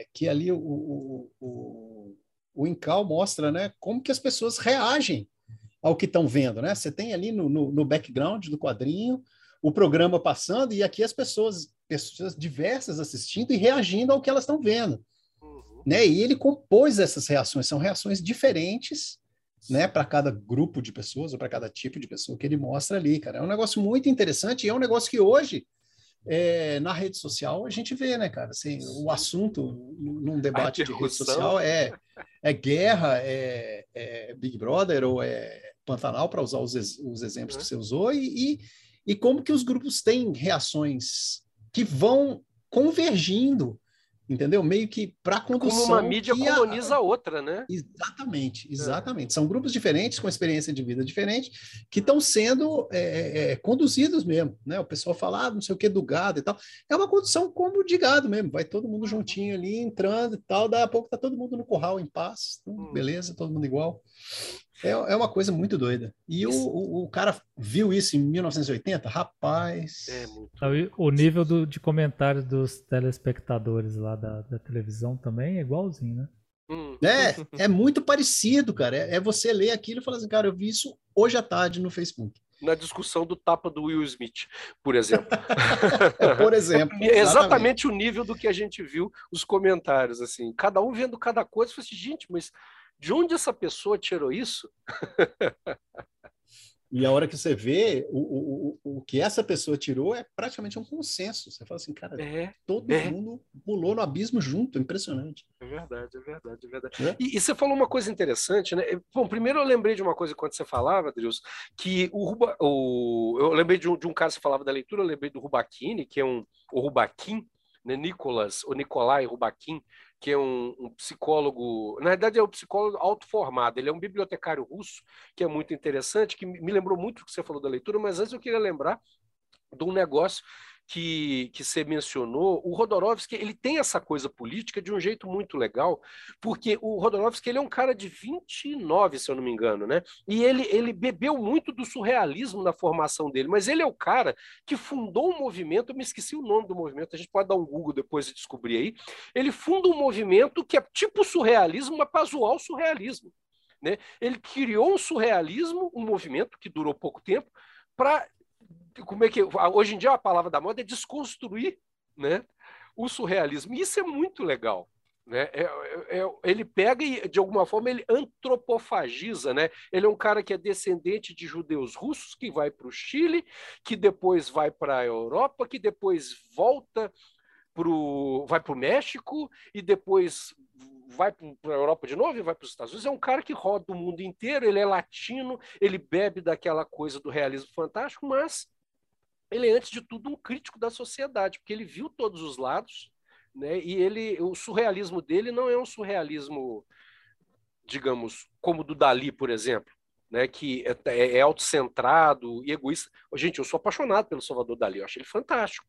Speaker 3: é que ali o, o, o, o Incal mostra né, como que as pessoas reagem ao que estão vendo. Né? Você tem ali no, no, no, background do quadrinho o programa passando e aqui as pessoas, pessoas diversas assistindo e reagindo ao que elas estão vendo. Uhum. Né? E ele compôs essas reações, são reações diferentes né, para cada grupo de pessoas ou para cada tipo de pessoa que ele mostra ali, cara. É um negócio muito interessante e é um negócio que hoje é, na rede social a gente vê, né, cara? Assim, o assunto num debate de rede social é, é guerra, é, é Big Brother ou é Pantanal, para usar os, os exemplos que você usou, e, e, e como que os grupos têm reações que vão convergindo entendeu? Meio que para condução.
Speaker 1: Como uma mídia coloniza a outra, né?
Speaker 3: Exatamente, é. exatamente. É. São grupos diferentes, com experiência de vida diferente, que estão sendo é, é, é, conduzidos mesmo, né? O pessoal fala, ah, não sei o que do gado e tal. É uma condução como de gado mesmo, vai todo mundo juntinho ali, entrando e tal, daí a pouco tá todo mundo no curral em paz, então, hum. beleza, todo mundo igual. É, é uma coisa muito doida. E o, o, o, cara viu isso em 1980? Rapaz. É muito...
Speaker 4: O nível do, de comentário dos telespectadores lá da, da televisão também é igualzinho, né?
Speaker 3: Hum. É, é muito parecido, cara. É, é, você ler aquilo e falar assim, cara, eu vi isso hoje à tarde no Facebook.
Speaker 1: Na discussão do tapa do Will Smith, por exemplo.
Speaker 3: é, por exemplo.
Speaker 1: É exatamente. exatamente o nível do que a gente viu os comentários, assim. Cada um vendo cada coisa. Eu falei assim, gente, mas de onde essa pessoa tirou isso?
Speaker 3: E a hora que você vê, o, o, o que essa pessoa tirou é praticamente um consenso. Você fala assim, cara, é, todo é. mundo pulou no abismo junto, impressionante.
Speaker 1: É verdade, é verdade, é verdade. É? E, e, você falou uma coisa interessante, né? Bom, primeiro eu lembrei de uma coisa quando você falava, Adrius, que o, Ruba, o eu lembrei de um, de um cara que você falava da leitura, eu lembrei do Rubaquini, que é um, o Rubaquim, né, Nicolas, o Nicolai Rubaquim, que é um, um, psicólogo, na verdade é um psicólogo autoformado, ele é um bibliotecário russo, que é muito interessante, que me lembrou muito o que você falou da leitura, mas antes eu queria lembrar de um negócio que, que você mencionou, o Rodorovsky ele tem essa coisa política de um jeito muito legal, porque o Rodorovsky ele é um cara de 29, se eu não me engano, né? E ele, ele bebeu muito do surrealismo na formação dele, mas ele é o cara que fundou um movimento, eu me esqueci o nome do movimento, a gente pode dar um Google depois e descobrir aí. Ele funda um movimento que é tipo surrealismo, mas para zoar o surrealismo Né? Ele criou um surrealismo, um movimento que durou pouco tempo, para como é que hoje em dia a palavra da moda é desconstruir, né, o surrealismo. E isso é muito legal. Né? É, é, é, ele pega e, de alguma forma, ele antropofagiza. Né? Ele é um cara que é descendente de judeus russos, que vai para o Chile, que depois vai para a Europa, que depois volta pro, vai para o México e depois vai para a Europa de novo e vai para os Estados Unidos. É um cara que roda o mundo inteiro, ele é latino, ele bebe daquela coisa do realismo fantástico, mas ele é, antes de tudo, um crítico da sociedade, porque ele viu todos os lados né? E ele, o surrealismo dele não é um surrealismo, digamos, como do Dali, por exemplo, né? Que é, é, é autocentrado e egoísta. Gente, eu sou apaixonado pelo Salvador Dali, eu acho ele fantástico.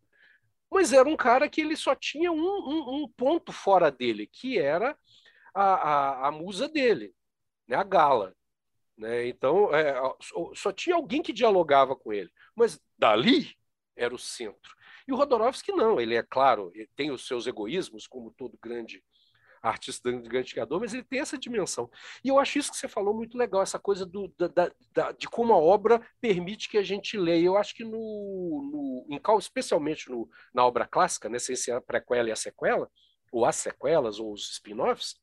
Speaker 1: Mas era um cara que ele só tinha um, um, um ponto fora dele, que era a, a, a musa dele, né? A Gala. Né? Então, é, só tinha alguém que dialogava com ele. Mas Dali era o centro. E o Rodorovsky não, ele é claro, ele tem os seus egoísmos, como todo grande artista grande criador, mas ele tem essa dimensão. E eu acho isso que você falou muito legal, essa coisa do, da, da, de como a obra permite que a gente leia. Eu acho que no, no em especialmente no, na obra clássica, né, sem ser a prequela e a sequela, ou as sequelas, ou os spin-offs,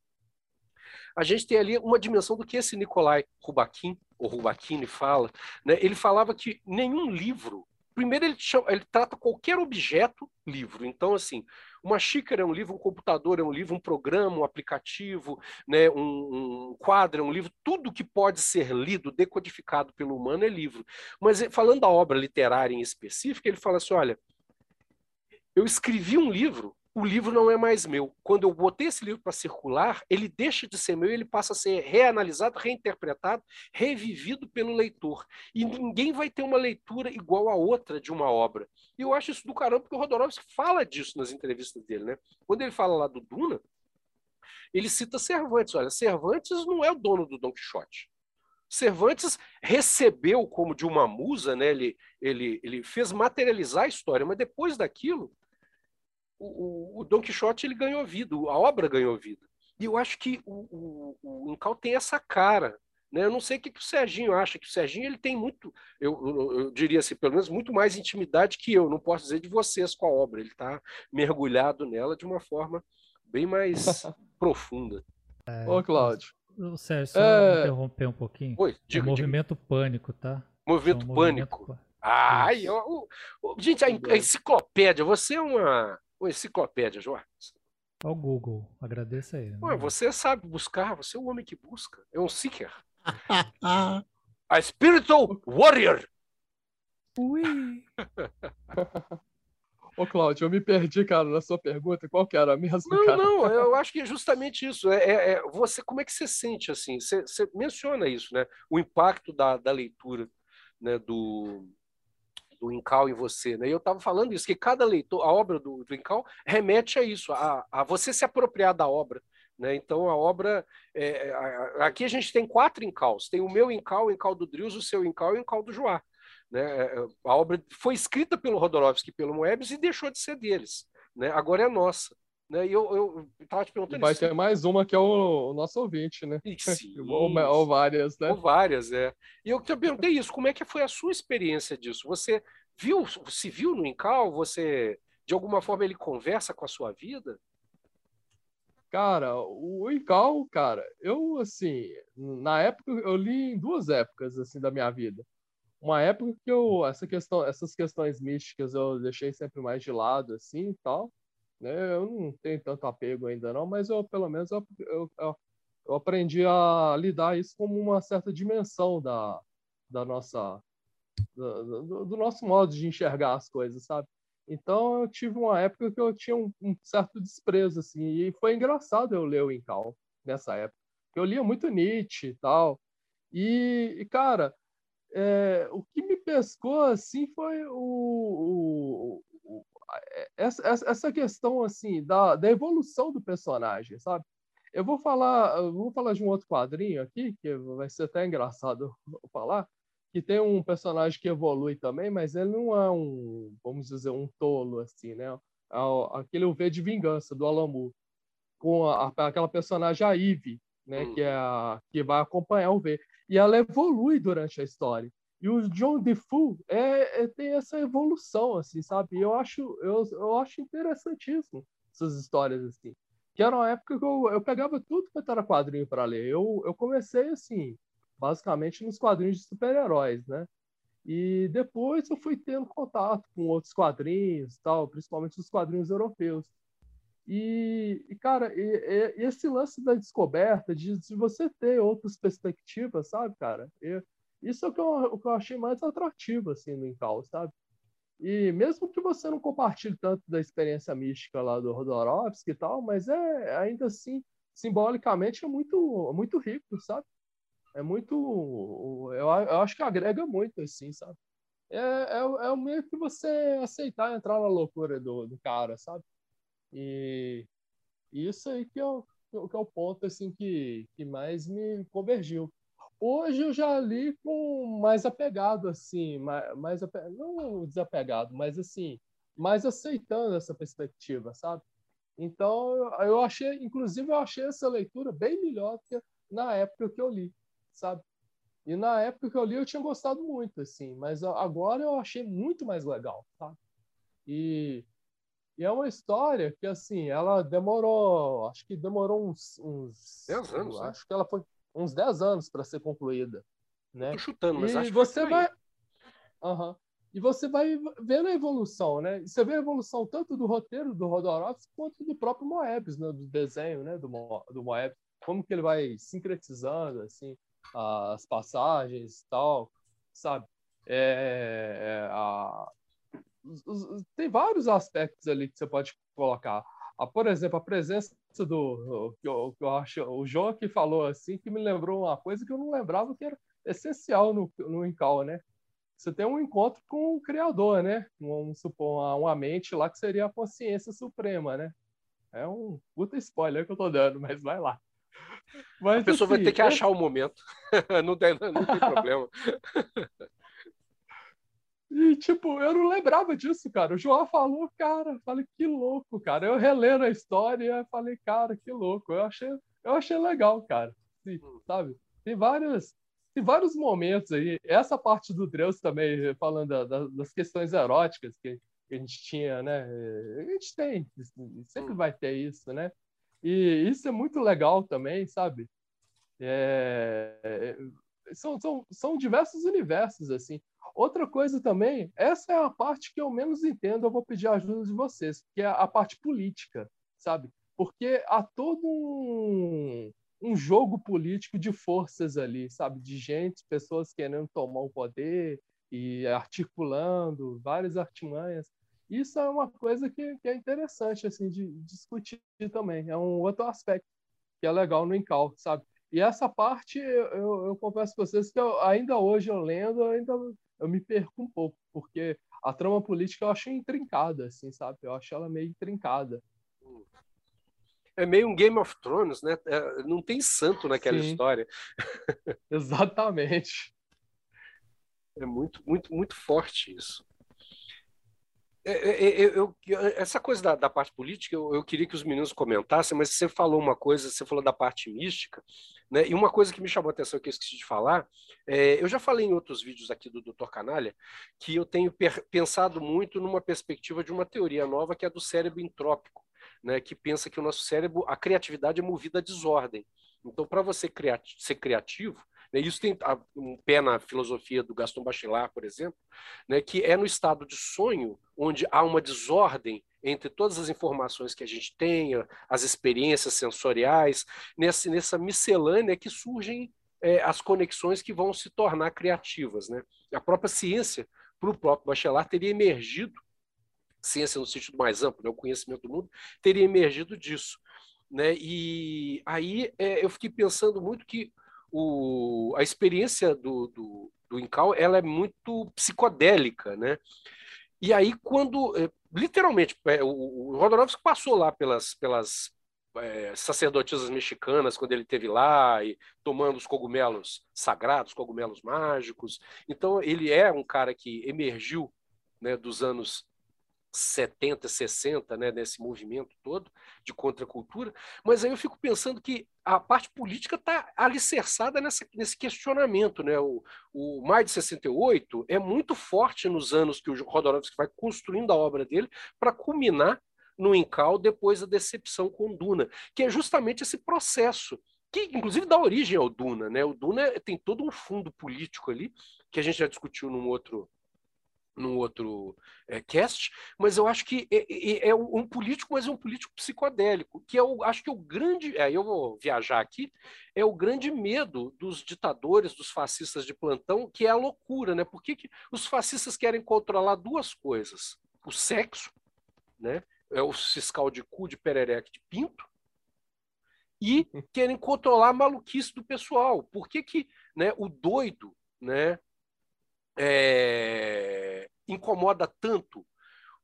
Speaker 1: a gente tem ali uma dimensão do que esse Nikolai Rubakin, ou Rubakini fala. Né? Ele falava que nenhum livro Primeiro, ele, chama, ele trata qualquer objeto livro. Então, assim, uma xícara é um livro, um computador é um livro, um programa, um aplicativo, né, um, um quadro é um livro. Tudo que pode ser lido, decodificado pelo humano é livro. Mas falando da obra literária em específico, ele fala assim: olha, eu escrevi um livro o livro não é mais meu. Quando eu botei esse livro para circular, ele deixa de ser meu e ele passa a ser reanalisado, reinterpretado, revivido pelo leitor. E ninguém vai ter uma leitura igual a outra de uma obra. E eu acho isso do caramba, porque o Rodorovsky fala disso nas entrevistas dele. Né? Quando ele fala lá do Duna, ele cita Cervantes. Olha, Cervantes não é o dono do Don Quixote. Cervantes recebeu como de uma musa, né? ele, ele, ele fez materializar a história, mas depois daquilo, o, o, Don Quixote ele ganhou vida, a obra ganhou vida. E eu acho que o, o, o Incal tem essa cara. Né? Eu não sei o que, que o Serginho acha, que o Serginho ele tem muito, eu, eu, eu, diria assim, pelo menos muito mais intimidade que eu, não posso dizer de vocês com a obra, ele está mergulhado nela de uma forma bem mais profunda.
Speaker 2: É, Ô, Cláudio.
Speaker 4: O Sérgio, só é... interromper um pouquinho.
Speaker 1: Oi,
Speaker 4: diga, é movimento diga. pânico, tá?
Speaker 1: Movimento, é um pânico. movimento pânico. Ai, gente, a, a enciclopédia, você é uma uma enciclopédia, Jorge.
Speaker 4: Ao Google, agradeça a ele.
Speaker 1: Ué, você sabe buscar, você é o homem que busca. É um seeker. a spiritual warrior.
Speaker 2: Ui. Ô, Cláudio, eu me perdi, cara, na sua pergunta. Qual que era mesmo,
Speaker 1: não,
Speaker 2: cara?
Speaker 1: Não, eu acho que é justamente isso. É, é, é, você, como é que você sente, assim? Você, você menciona isso, né? O impacto da, da leitura né? do, do Incal em você. Né? E eu estava falando isso, que cada leitor, a obra do, do Incal remete a isso, a, a você se apropriar da obra. Né? Então, a obra. É, aqui a gente tem quatro Incaus: tem o meu Incal, o Incal do Drius, o seu Incal e o Incal do Joá. Né? É, a obra foi escrita pelo Rodorovsky e pelo Moebius e deixou de ser deles. Né? Agora é nossa. Né? E eu estava te perguntando.
Speaker 2: Vai isso. ter mais uma que é o, o nosso ouvinte, né?
Speaker 1: Sim,
Speaker 2: ou, ou, várias, né?
Speaker 1: Ou várias, é. E eu te perguntei isso, como é que foi a sua experiência disso? Você viu, se viu no Incal? Você, de alguma forma, ele conversa com a sua vida?
Speaker 2: Cara, o Incal, cara, eu, assim, na época, eu li em duas épocas, assim, da minha vida. Uma época que eu, essa questão, essas questões místicas eu deixei sempre mais de lado, assim, e tal né? Eu não tenho tanto apego ainda não, mas eu pelo menos eu, eu, eu aprendi a lidar isso como uma certa dimensão da, da nossa do, do, nosso modo de enxergar as coisas, sabe? Então eu tive uma época que eu tinha um, um certo desprezo assim, e foi engraçado eu ler o Incal nessa época. Eu lia muito Nietzsche e tal. E, e cara, é, o que me pescou assim foi o, é, essa, essa questão assim da, da evolução do personagem, sabe? Eu vou falar, eu vou falar de um outro quadrinho aqui que vai ser até engraçado falar, que tem um personagem que evolui também, mas ele não é um, vamos dizer, um tolo assim, né? É aquele o V de Vingança do Alamu com a, aquela personagem a Eve né? Hum. Que, é a, que vai acompanhar o V. E ela evolui durante a história. E o John Defoe é, é, tem essa evolução, assim, sabe? Eu acho, eu, eu acho interessantíssimo essas histórias, assim. Que era uma época que eu, eu pegava tudo que era quadrinho para ler. Eu, eu comecei, assim, basicamente nos quadrinhos de super-heróis, né? E depois eu fui tendo contato com outros quadrinhos, tal, principalmente os quadrinhos europeus. E, e cara, e, e, esse lance da descoberta, de, de, você ter outras perspectivas, sabe, cara? Isso é o que, eu, o que eu achei mais atrativo, assim, no Incal, sabe? E mesmo que você não compartilhe tanto da experiência mística lá do Rodorovsky e tal, mas é ainda assim, simbolicamente, é muito, muito rico, sabe? É muito. Eu, eu acho que agrega muito, assim, sabe? É, é, é o meio que você aceitar entrar na loucura do, do cara, sabe? E isso aí que é o, que é o ponto assim que, que mais me convergiu. Hoje eu já li com mais apegado assim, mais, mais não desapegado, mas assim, mais aceitando essa perspectiva, sabe? Então eu achei, inclusive eu achei essa leitura bem melhor que na época que eu li, sabe? E na época que eu li eu tinha gostado muito, assim, mas agora eu achei muito mais legal, sabe? E e é uma história que, assim, ela demorou, acho que demorou uns. uns
Speaker 1: 10 anos.
Speaker 2: Né? Acho né? que ela foi uns 10 anos para ser concluída. Né?
Speaker 1: Tô chutando, mas
Speaker 2: e
Speaker 1: acho
Speaker 2: você
Speaker 1: que
Speaker 2: vai. Uhum. E você vai vendo a evolução, né? você vê a evolução tanto do roteiro do Rodorovsky quanto do próprio Moebius, né? do desenho né? do, Mo, do Moebius. Como que ele vai sincretizando, assim, as passagens e tal, sabe? É, é, a, tem vários aspectos ali que você pode colocar. Ah, por exemplo, a presença do que eu, que eu acho o João que falou assim que me lembrou uma coisa que eu não lembrava que era essencial no, no Incal, né? Você tem um encontro com o criador, né? Vamos supor uma, uma mente lá que seria a consciência suprema, né? É um puta spoiler que eu tô dando, mas vai lá.
Speaker 1: Mas, a pessoa assim, vai ter que é... achar o momento. não, tem, não tem problema.
Speaker 2: E, tipo, eu não lembrava disso, cara. O João falou, cara, falei, que louco, cara. Eu relendo a história e falei, cara, que louco. Eu achei, eu achei legal, cara. Sim, sabe? Tem vários, tem vários momentos aí. Essa parte do Deus também, falando da, da, das questões eróticas que, que, a gente tinha, né? A gente tem, sempre vai ter isso, né? E isso é muito legal também, sabe? É, é são, são, são diversos universos, assim. Outra coisa também, essa é a parte que eu menos entendo, eu vou pedir a ajuda de vocês, que é a parte política, sabe? Porque há todo um, um jogo político de forças ali, sabe? De gente, pessoas querendo tomar o poder e articulando várias artimanhas. Isso é uma coisa que, que é interessante assim de, discutir também. É um outro aspecto que é legal no Incal, sabe? E essa parte, eu, eu, eu confesso para vocês que eu, ainda hoje eu lendo, eu ainda eu me perco um pouco, porque a trama política eu acho intrincada, assim, sabe? Eu acho ela meio intrincada.
Speaker 1: É meio um Game of Thrones, né? É, não tem santo naquela Sim. história.
Speaker 2: Exatamente.
Speaker 1: É muito, muito, muito forte isso. É, é, é, eu, eu, essa coisa da, da parte política, eu, eu, queria que os meninos comentassem, mas você falou uma coisa, você falou da parte mística, né? e uma coisa que me chamou a atenção que eu esqueci de falar, é, eu já falei em outros vídeos aqui do Dr. Canalha, que eu tenho pensado muito numa perspectiva de uma teoria nova que é do cérebro entrópico, né? que pensa que o nosso cérebro, a criatividade é movida a desordem. Então, para você criati ser criativo? Isso tem um pé na filosofia do Gaston Bachelard, por exemplo, né? que é no estado de sonho, onde há uma desordem entre todas as informações que a gente tem, as experiências sensoriais, nessa, nessa miscelânea que surgem é, as conexões que vão se tornar criativas. Né? A própria ciência, para o próprio Bachelard, teria emergido, ciência no sentido mais amplo, né? o conhecimento do mundo, teria emergido disso. Né? E aí é, eu fiquei pensando muito que o, a experiência do, do, do Incal ela é muito psicodélica, né? E aí, quando, é, literalmente, é, o, o passou lá pelas, pelas é, sacerdotisas mexicanas, quando ele esteve lá, e tomando os cogumelos sagrados, cogumelos mágicos. Então, ele é um cara que emergiu né, dos anos 70, 60, né, nesse movimento todo de contracultura, mas aí eu fico pensando que a parte política está alicerçada nessa, nesse questionamento. Né? O, o Maio de 68 é muito forte nos anos que o Rodorovsky vai construindo a obra dele para culminar no Incal depois da decepção com Duna, que é justamente esse processo que inclusive dá origem ao Duna, né? O Duna tem todo um fundo político ali que a gente já discutiu num outro num outro é, cast, mas eu acho que é, é, é, um político, mas é um político psicodélico, que é o, acho que o grande, é, eu vou viajar aqui, é o grande medo dos ditadores, dos fascistas de plantão, que é a loucura, né? Por que, que os fascistas querem controlar duas coisas? O sexo, né? É o fiscal de cu, de perereque, de pinto, e querem controlar a maluquice do pessoal. Por que, que né, o doido, né, é, incomoda tanto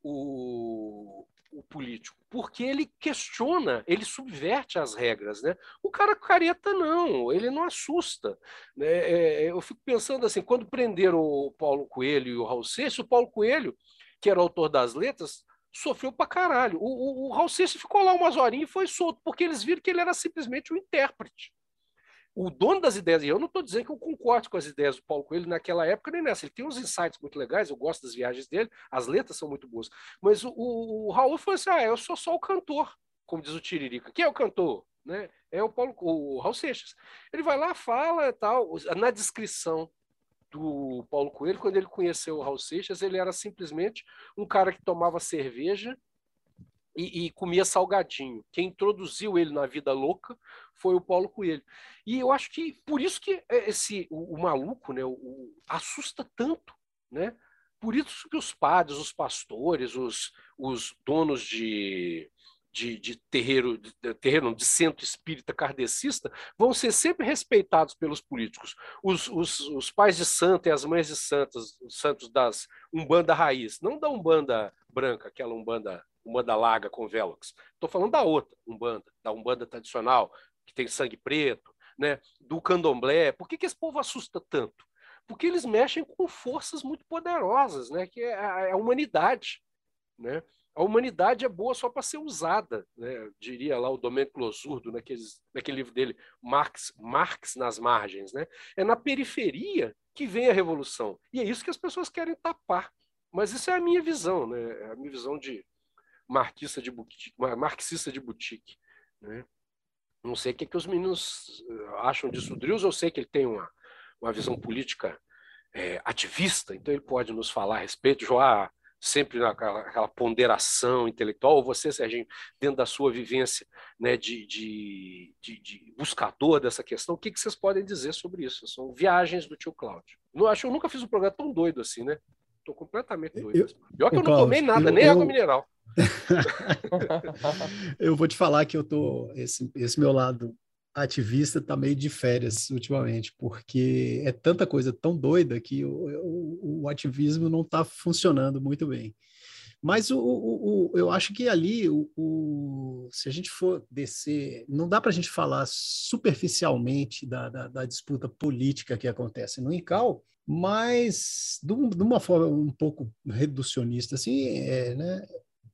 Speaker 1: o, o, político? Porque ele questiona, ele subverte as regras. Né? O cara careta não, ele não assusta. Né? É, eu fico pensando assim, quando prenderam o Paulo Coelho e o Raul Seixas, o Paulo Coelho, que era o autor das letras, sofreu pra caralho. O, o, o Raul Seixas ficou lá umas horinhas e foi solto, porque eles viram que ele era simplesmente um intérprete o dono das ideias, e eu não estou dizendo que eu concordo com as ideias do Paulo Coelho naquela época nem nessa, ele tem uns insights muito legais, eu gosto das viagens dele, as letras são muito boas, mas o, o, o Raul falou assim, ah, eu sou só o cantor, como diz o Tiririca. Quem é o cantor? Né? É o Paulo, o Raul Seixas. Ele vai lá, fala tal, na descrição do Paulo Coelho, quando ele conheceu o Raul Seixas, ele era simplesmente um cara que tomava cerveja e, e, comia salgadinho. Quem introduziu ele na vida louca foi o Paulo Coelho. E eu acho que por isso que esse o, o maluco, né, o, o, assusta tanto, né? Por isso que os padres, os pastores, os, os donos de, de, de terreiro, de, terreiro, de centro espírita kardecista, vão ser sempre respeitados pelos políticos. Os, os, os pais de santo e as mães de santos, santos das Umbanda raiz, não da Umbanda branca, aquela Umbanda Umbanda Larga com Velox. Estou falando da outra Umbanda, da Umbanda tradicional, que tem sangue preto, né? do candomblé. Por que, que esse povo assusta tanto? Porque eles mexem com forças muito poderosas, né? que é a, é a humanidade. Né? A humanidade é boa só para ser usada, né? diria lá o Domênico Losurdo, naqueles, naquele livro dele, Marx, Marx nas margens. Né? É na periferia que vem a revolução. E é isso que as pessoas querem tapar. Mas isso é a minha visão, né? É a minha visão de, marxista de boutique, marxista de boutique. Né? Não sei o que, que os meninos eh, acham disso. O Drills, eu sei que ele tem uma, uma visão política é, ativista, então ele pode nos falar a respeito, Joá, sempre naquela aquela ponderação intelectual, ou você, Serginho, dentro da sua vivência né, de, de, de, de buscador dessa questão, o que, que vocês podem dizer sobre isso? São viagens do tio Cláudio. Não acho eu nunca fiz um programa tão doido assim, né? Estou completamente doido. Eu, Pior que eu, eu não tomei nada, eu, nem eu, água mineral.
Speaker 3: eu vou te falar que eu tô esse, esse meu lado ativista tá meio de férias ultimamente, porque é tanta coisa tão doida que o, o, o ativismo não está funcionando muito bem. Mas o, o, eu acho que ali, o, se a gente for descer, não dá para a gente falar superficialmente da, da, da, disputa política que acontece no ICAO, mas de, uma forma um pouco reducionista, assim, é, né?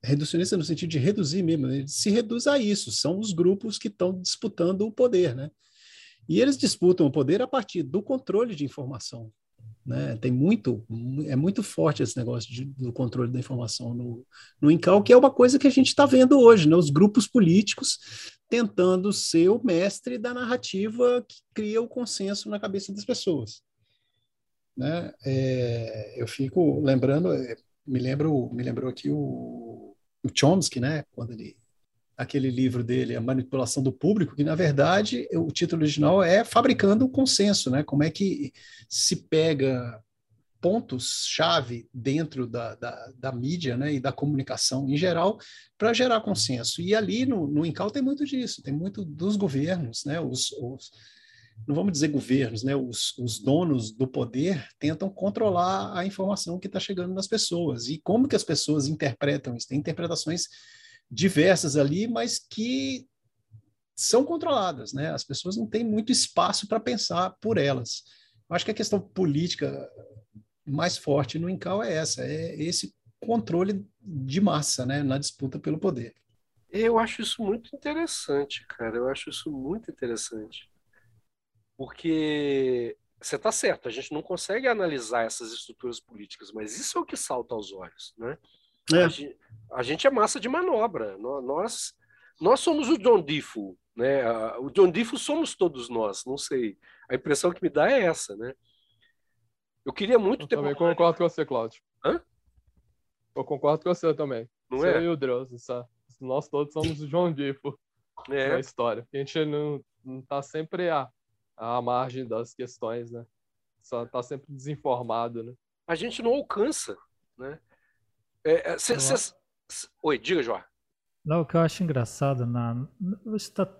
Speaker 3: Reducionista no sentido de reduzir mesmo, ele se reduz a isso, são os grupos que estão disputando o poder, né? E eles disputam o poder a partir do controle de informação, né? Tem muito, é muito forte esse negócio de, do controle da informação no, no Incal, que é uma coisa que a gente está vendo hoje, né? Os grupos políticos tentando ser o mestre da narrativa que cria o consenso na cabeça das pessoas. Né? É, eu fico lembrando, é, me lembro, me lembrou aqui o o Chomsky, né, quando ele aquele livro dele, A Manipulação do Público, que na verdade o título original é Fabricando o Consenso, né? Como é que se pega pontos-chave dentro da, da, da, mídia né, e da comunicação em geral para gerar consenso. E ali no, no tem muito disso, tem muito dos governos, né, os, os não vamos dizer governos, né, os, os donos do poder tentam controlar a informação que está chegando nas pessoas. E como que as pessoas interpretam isso? Tem interpretações diversas ali, mas que são controladas, né? As pessoas não têm muito espaço para pensar por elas. Eu acho que a questão política mais forte no Incal é essa, é esse controle de massa, né, na disputa pelo poder.
Speaker 1: Eu acho isso muito interessante, cara. Eu acho isso muito interessante. Porque você está certo, a gente não consegue analisar essas estruturas políticas, mas isso é o que salta aos olhos, né? É. A, gente, a, gente, é massa de manobra. Nós, nós somos o John Diffo, né? O John Diffo somos todos nós, não sei. A impressão que me dá é essa, né? Eu queria muito
Speaker 2: eu
Speaker 1: ter.
Speaker 2: Também concordo com você, Cláudio.
Speaker 1: Hã?
Speaker 2: Eu concordo com você também.
Speaker 1: Não você é?
Speaker 2: e o Deus, sabe? Nós todos somos o John Diffo é. na história. A gente não, não tá sempre à, à margem das questões, né? Só tá sempre desinformado, né?
Speaker 1: A gente não alcança, né? É, é cê, cê, Oi, diga, João.
Speaker 4: Não, o que eu acho engraçado na,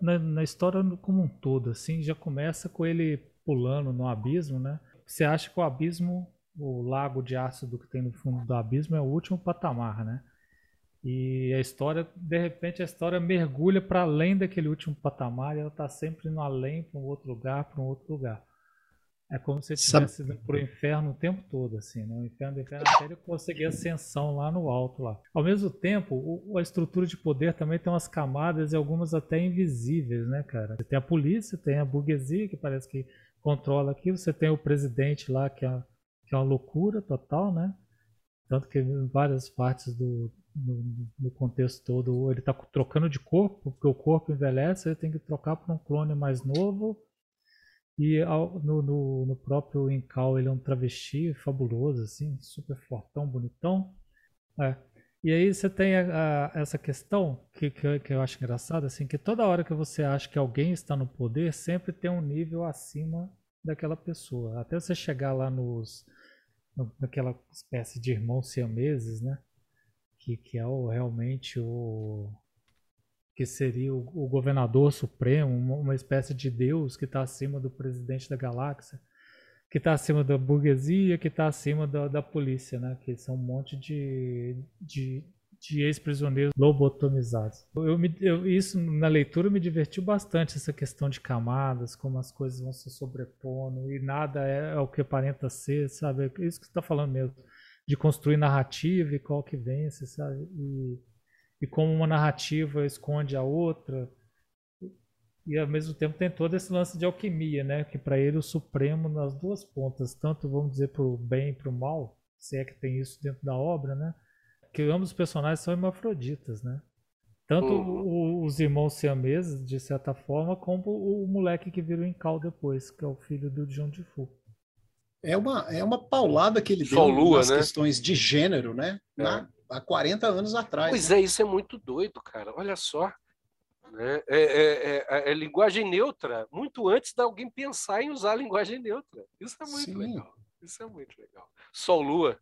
Speaker 4: na, na, história como um todo, assim, já começa com ele pulando no abismo, né? Você acha que o abismo, o lago de ácido que tem no fundo do abismo é o último patamar, né? E a história, de repente, a história mergulha para além daquele último patamar e ela está sempre indo além para um outro lugar, para um outro lugar. É como se estivesse indo para o inferno o tempo todo, assim, né? O inferno do inferno até ele conseguir ascensão lá no alto lá. Ao mesmo tempo, o, a estrutura de poder também tem umas camadas e algumas até invisíveis, né, cara? Você tem a polícia, tem a burguesia, que parece que controla aquilo, você tem o presidente lá, que é, que é uma loucura total, né? Tanto que em várias partes do, no, no, contexto todo, ele está trocando de corpo, porque o corpo envelhece, ele tem que trocar para um clone mais novo. E ao, no, no, no, próprio Incal ele é um travesti fabuloso, assim, super fortão, bonitão. É. E aí você tem a, a, essa questão que, que, que, eu acho engraçada, assim, que toda hora que você acha que alguém está no poder, sempre tem um nível acima daquela pessoa. Até você chegar lá nos naquela espécie de irmãos siameses, né? Que, que é o, realmente o que seria o, o governador supremo, uma, uma, espécie de Deus que está acima do presidente da galáxia, que está acima da burguesia, que está acima da, da polícia, né? Que são um monte de, de, de ex-prisioneiros lobotomizados. Eu me, eu, isso na leitura me divertiu bastante essa questão de camadas, como as coisas vão se sobrepondo e nada é, é o que aparenta ser, sabe? É isso que está falando mesmo de construir narrativa e qual que vence, sabe? E, e como uma narrativa esconde a outra. E ao mesmo tempo tem todo esse lance de alquimia, né? Que para ele o supremo nas duas pontas, tanto vamos dizer para o bem e para o mal, se é que tem isso dentro da obra, né? Que ambos os personagens são hermafroditas, né? Tanto uhum. os irmãos siameses, de certa forma, como o moleque que virou Incal depois, que é o filho do John Defoe.
Speaker 3: É uma, é uma paulada que ele deu Lua, nas né? questões de gênero, né? É. Na, há 40 anos atrás.
Speaker 1: Pois
Speaker 3: né?
Speaker 1: é, isso é muito doido, cara. Olha só. Né? É, é, é, é, linguagem neutra, muito antes de alguém pensar em usar a linguagem neutra. Isso é muito Sim. legal. Isso é muito legal. Sol Lua.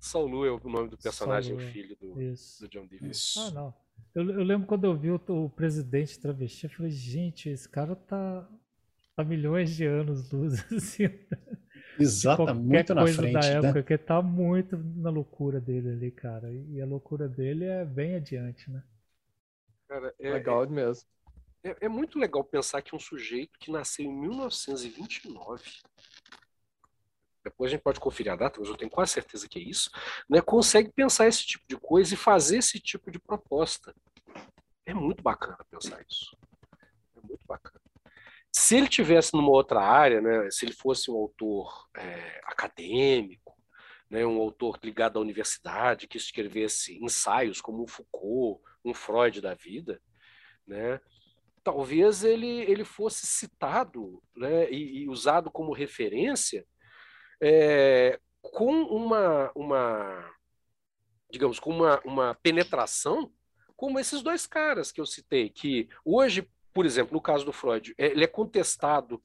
Speaker 1: Sol Lua é o nome do personagem, o filho do, do John Dee.
Speaker 4: Ah, não. Eu, eu, lembro quando eu vi o, o presidente travesti, eu falei, gente, esse cara tá há milhões de anos luz. Assim.
Speaker 3: Exato, muito na frente. da
Speaker 4: né? época, né? que tá muito na loucura dele ali, cara. E a loucura dele é bem adiante, né?
Speaker 1: Cara, é,
Speaker 2: legal mesmo.
Speaker 1: É, é, muito legal pensar que um sujeito que nasceu em 1929, depois a gente pode conferir a data, mas eu tenho quase certeza que é isso, né, consegue pensar esse tipo de coisa e fazer esse tipo de proposta. É muito bacana pensar isso. É muito bacana. Se ele tivesse numa outra área, né, se ele fosse um autor é, acadêmico, né, um autor ligado à universidade, que escrevesse ensaios como um Foucault, um Freud da vida, né, talvez ele, ele fosse citado né, e, e usado como referência é, com uma, uma digamos, com uma, uma penetração como esses dois caras que eu citei, que hoje por exemplo, no caso do Freud, é, ele é contestado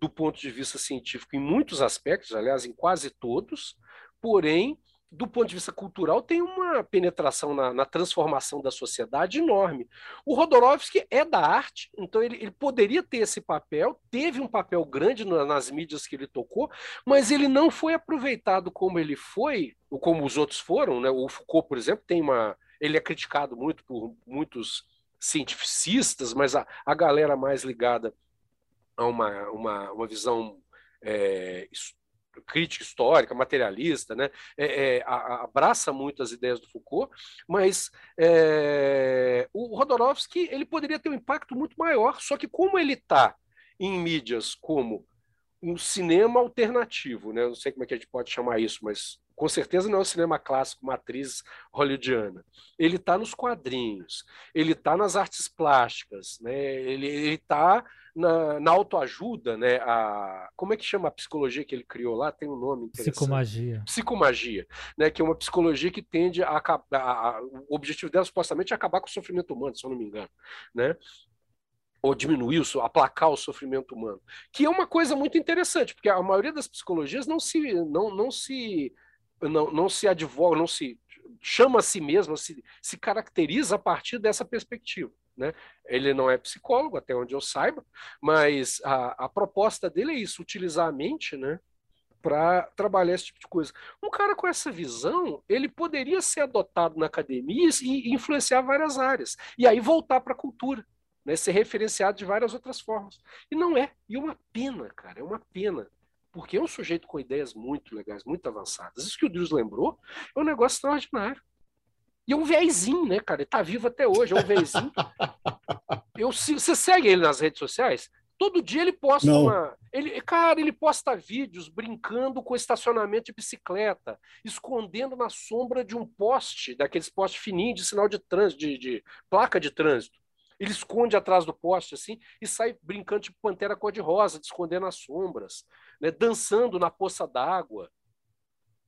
Speaker 1: do ponto de vista científico em muitos aspectos, aliás, em quase todos, porém, do ponto de vista cultural, tem uma penetração na, na transformação da sociedade enorme. O Rodorovsky é da arte, então ele, ele poderia ter esse papel, teve um papel grande na, nas mídias que ele tocou, mas ele não foi aproveitado como ele foi, ou como os outros foram. Né? O Foucault, por exemplo, tem uma. Ele é criticado muito por muitos cientificistas, mas a, a galera mais ligada a uma, uma, uma visão é, crítica histórica, materialista, né? É, é, abraça muito as ideias do Foucault, mas é, o Rodorovsky ele poderia ter um impacto muito maior, só que como ele está em mídias como um cinema alternativo, né? Não sei como é que a gente pode chamar isso, mas com certeza não é o cinema clássico, matriz hollywoodiana. Ele está nos quadrinhos, ele está nas artes plásticas, né? ele está na, na autoajuda, né? A, como é que chama a psicologia que ele criou lá? Tem um nome interessante.
Speaker 4: Psicomagia.
Speaker 1: Psicomagia, né? que é uma psicologia que tende a acabar. o objetivo dela supostamente é acabar com o sofrimento humano, se eu não me engano. Né? Ou diminuir, aplacar o sofrimento humano, que é uma coisa muito interessante, porque a maioria das psicologias não se não, não se não, não se advoga, não se chama a si mesmo, se, se caracteriza a partir dessa perspectiva. Né? Ele não é psicólogo, até onde eu saiba, mas a, a proposta dele é isso, utilizar a mente né, para trabalhar esse tipo de coisa. Um cara com essa visão, ele poderia ser adotado na academia e influenciar várias áreas, e aí voltar para a cultura. Né, ser referenciado de várias outras formas. E não é. E é uma pena, cara, é uma pena porque é um sujeito com ideias muito legais, muito avançadas. Isso que o Deus lembrou é um negócio extraordinário. E é um véizinho, né, cara? Ele tá vivo até hoje, é um véizinho. Eu, você segue ele nas redes sociais? Todo dia ele posta Não. uma. Ele, cara, ele posta vídeos brincando com estacionamento de bicicleta, escondendo na sombra de um poste, daqueles postes fininhos de sinal de trânsito, de, de placa de trânsito. Ele esconde atrás do poste assim e sai brincando de tipo pantera cor-de-rosa, de esconder nas sombras, né? dançando na poça d'água,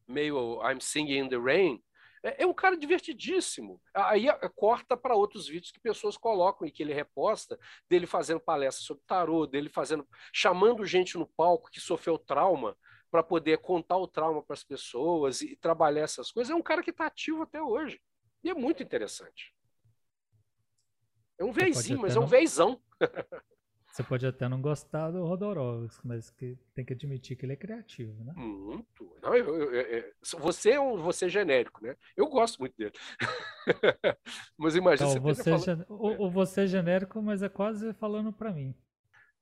Speaker 1: meio I'm Singing in the Rain. É, é um cara divertidíssimo. Aí corta para outros vídeos que pessoas colocam e que ele reposta, dele fazendo palestra sobre tarô, dele fazendo, chamando gente no palco que sofreu trauma para poder contar o trauma para as pessoas e trabalhar essas coisas. É um cara que está ativo até hoje. E é muito interessante. É um veizinho, mas é um veizão.
Speaker 4: Você pode até não gostar do Rodorovsky, mas que tem que admitir que ele é criativo, né?
Speaker 1: Muito. Não, eu, eu, eu, você é um você é genérico, né? Eu gosto muito dele. mas imagina
Speaker 4: então, você, você falando... o, o você é genérico, mas é quase falando para mim.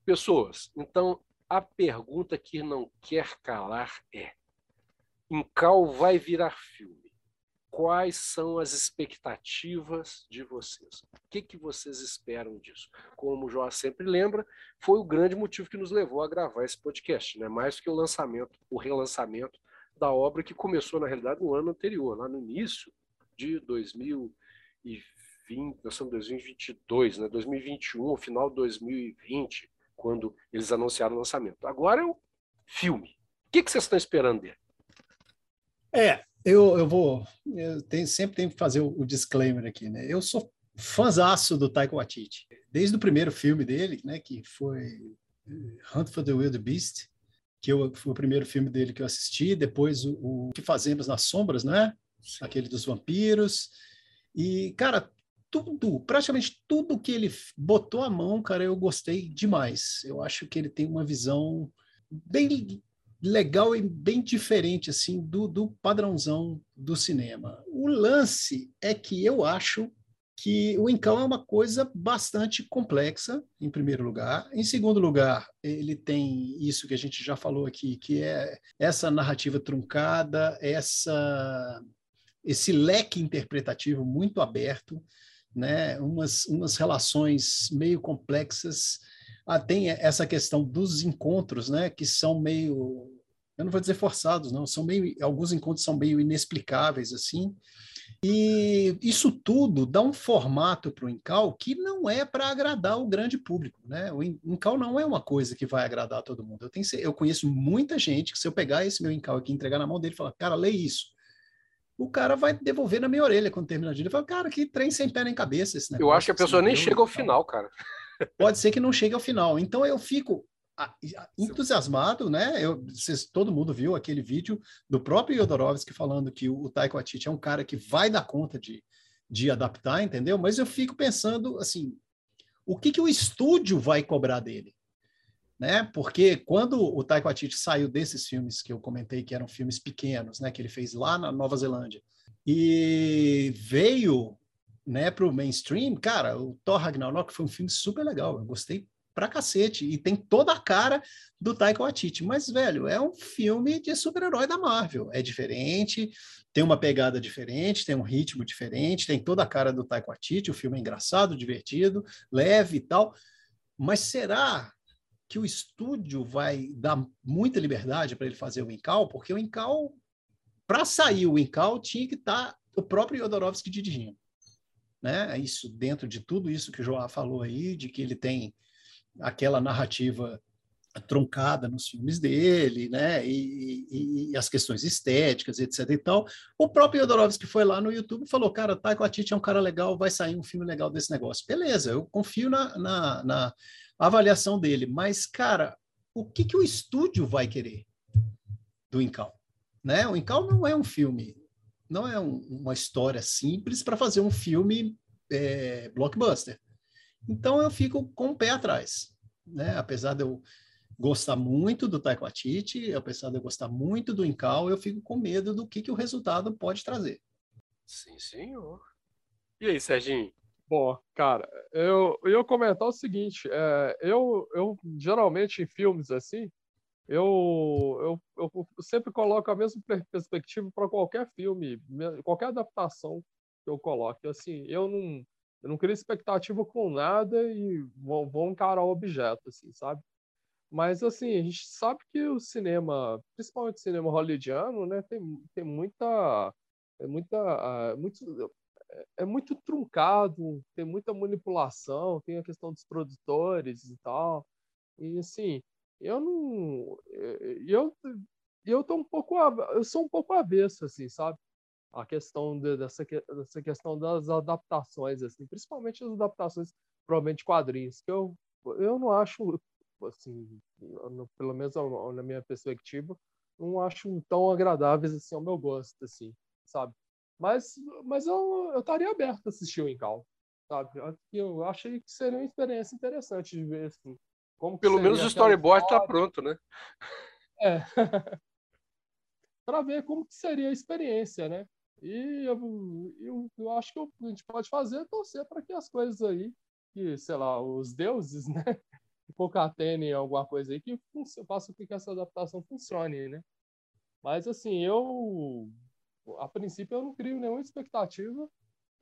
Speaker 1: Pessoas, então a pergunta que não quer calar é: Incal vai virar filme? Quais são as expectativas de vocês? O que, que vocês esperam disso? Como o João sempre lembra, foi o grande motivo que nos levou a gravar esse podcast, né? mais do que o lançamento, o relançamento da obra que começou, na realidade, no ano anterior, lá no início de 2020, nós estamos em 2022, né? 2021, final de 2020, quando eles anunciaram o lançamento. Agora é o filme. O que, que vocês estão esperando dele?
Speaker 3: É, eu, eu vou. Eu tenho, sempre tenho que fazer o, o disclaimer aqui, né? Eu sou fãzaço do Taika Waititi. Desde o primeiro filme dele, né, que foi eh, Hunt for the Wild Beast, que eu, foi o primeiro filme dele que eu assisti, depois o, o Que Fazemos nas Sombras, né? Sim. Aquele dos vampiros. E, cara, tudo, praticamente tudo que ele botou a mão, cara, eu gostei demais. Eu acho que ele tem uma visão bem legal e bem diferente assim do, do padrãozão do cinema. O lance é que eu acho que o Incão é uma coisa bastante complexa, em primeiro lugar. Em segundo lugar, ele tem isso que a gente já falou aqui, que é essa narrativa truncada, essa esse leque interpretativo muito aberto, né? umas, umas relações meio complexas ah, tem essa questão dos encontros, né, que são meio, eu não vou dizer forçados, não, são meio, alguns encontros são meio inexplicáveis, assim, e isso tudo dá um formato para o Incal que não é para agradar o grande público, né? O Incal não é uma coisa que vai agradar todo mundo. Eu, tenho, eu conheço muita gente que se eu pegar esse meu Incal aqui e entregar na mão dele e falar, cara, lê isso, o cara vai devolver na minha orelha quando terminar de ler. Ele fala, cara, que trem sem pé nem cabeça esse
Speaker 1: negócio. Eu acho que a pessoa nem chega ao final, cara
Speaker 3: pode ser que não chegue ao final. Então eu fico entusiasmado, né? Eu, vocês, todo mundo viu aquele vídeo do próprio Yodorovsky falando que o, Taiko Atiti é um cara que vai dar conta de, de adaptar, entendeu? Mas eu fico pensando assim, o que, que o estúdio vai cobrar dele? Né? Porque quando o Taiko Atiti saiu desses filmes que eu comentei que eram filmes pequenos, né, que ele fez lá na Nova Zelândia, e veio né, para o mainstream, cara, o Thor Ragnarok foi um filme super legal, eu gostei pra cacete e tem toda a cara do Taika Waititi. Mas, velho, é um filme de super-herói da Marvel. É diferente, tem uma pegada diferente, tem um ritmo diferente, tem toda a cara do Taika Waititi. O filme é engraçado, divertido, leve e tal. Mas será que o estúdio vai dar muita liberdade para ele fazer o Incal? Porque o Incal, para sair o Incal, tinha que estar tá o próprio Jodorowsky dirigindo né? Isso dentro de tudo isso que o João falou aí, de que ele tem aquela narrativa truncada nos filmes dele, né? E, e, e, as questões estéticas, etc. e tal. O próprio Jodorowsky foi lá no YouTube e falou: Cara, Taika Waititi é um cara legal, vai sair um filme legal desse negócio. Beleza, eu confio na, na, na avaliação dele, mas, cara, o que, que o estúdio vai querer do Incal? Né? O Incal não é um filme não é um, uma história simples para fazer um filme é, blockbuster. Então eu fico com o pé atrás, né? Apesar de eu gostar muito do Taiko Atiti, apesar de eu gostar muito do Incal, eu fico com medo do que, que o resultado pode trazer.
Speaker 1: Sim, senhor. E aí, Serginho?
Speaker 2: Bom, cara, eu, eu ia comentar o seguinte, é, eu, eu geralmente em filmes assim, eu, eu, eu sempre coloco a mesma perspectiva para qualquer filme, qualquer adaptação que eu coloque. Assim, eu não, eu não crio expectativa com nada e vou, vou encarar o objeto, assim, sabe? Mas, assim, a gente sabe que o cinema, principalmente o cinema hollywoodiano, né, tem, tem muita... É, muita é, muito, é muito truncado, tem muita manipulação, tem a questão dos produtores e tal. E, assim, eu não. Eh, eu, eu tô um pouco. Eu sou um pouco avesso, assim, sabe? A questão de, dessa, dessa questão das adaptações, assim, principalmente as adaptações, provavelmente quadrinhos, que eu, eu não acho, assim, pelo menos na minha perspectiva, não acho tão agradáveis assim ao meu gosto, assim, sabe? Mas, mas eu, eu estaria aberto a assistir o Incal, sabe? Eu achei que seria uma experiência interessante de ver, assim.
Speaker 1: Como Pelo menos o storyboard está pronto, né?
Speaker 2: É. para ver como que seria a experiência, né? E eu, eu, eu acho que a gente pode fazer é torcer para que as coisas aí, que, sei lá, os deuses, né? Concatenem alguma coisa aí que faça com que essa adaptação funcione, né? Mas, assim, eu, a princípio, eu não crio nenhuma expectativa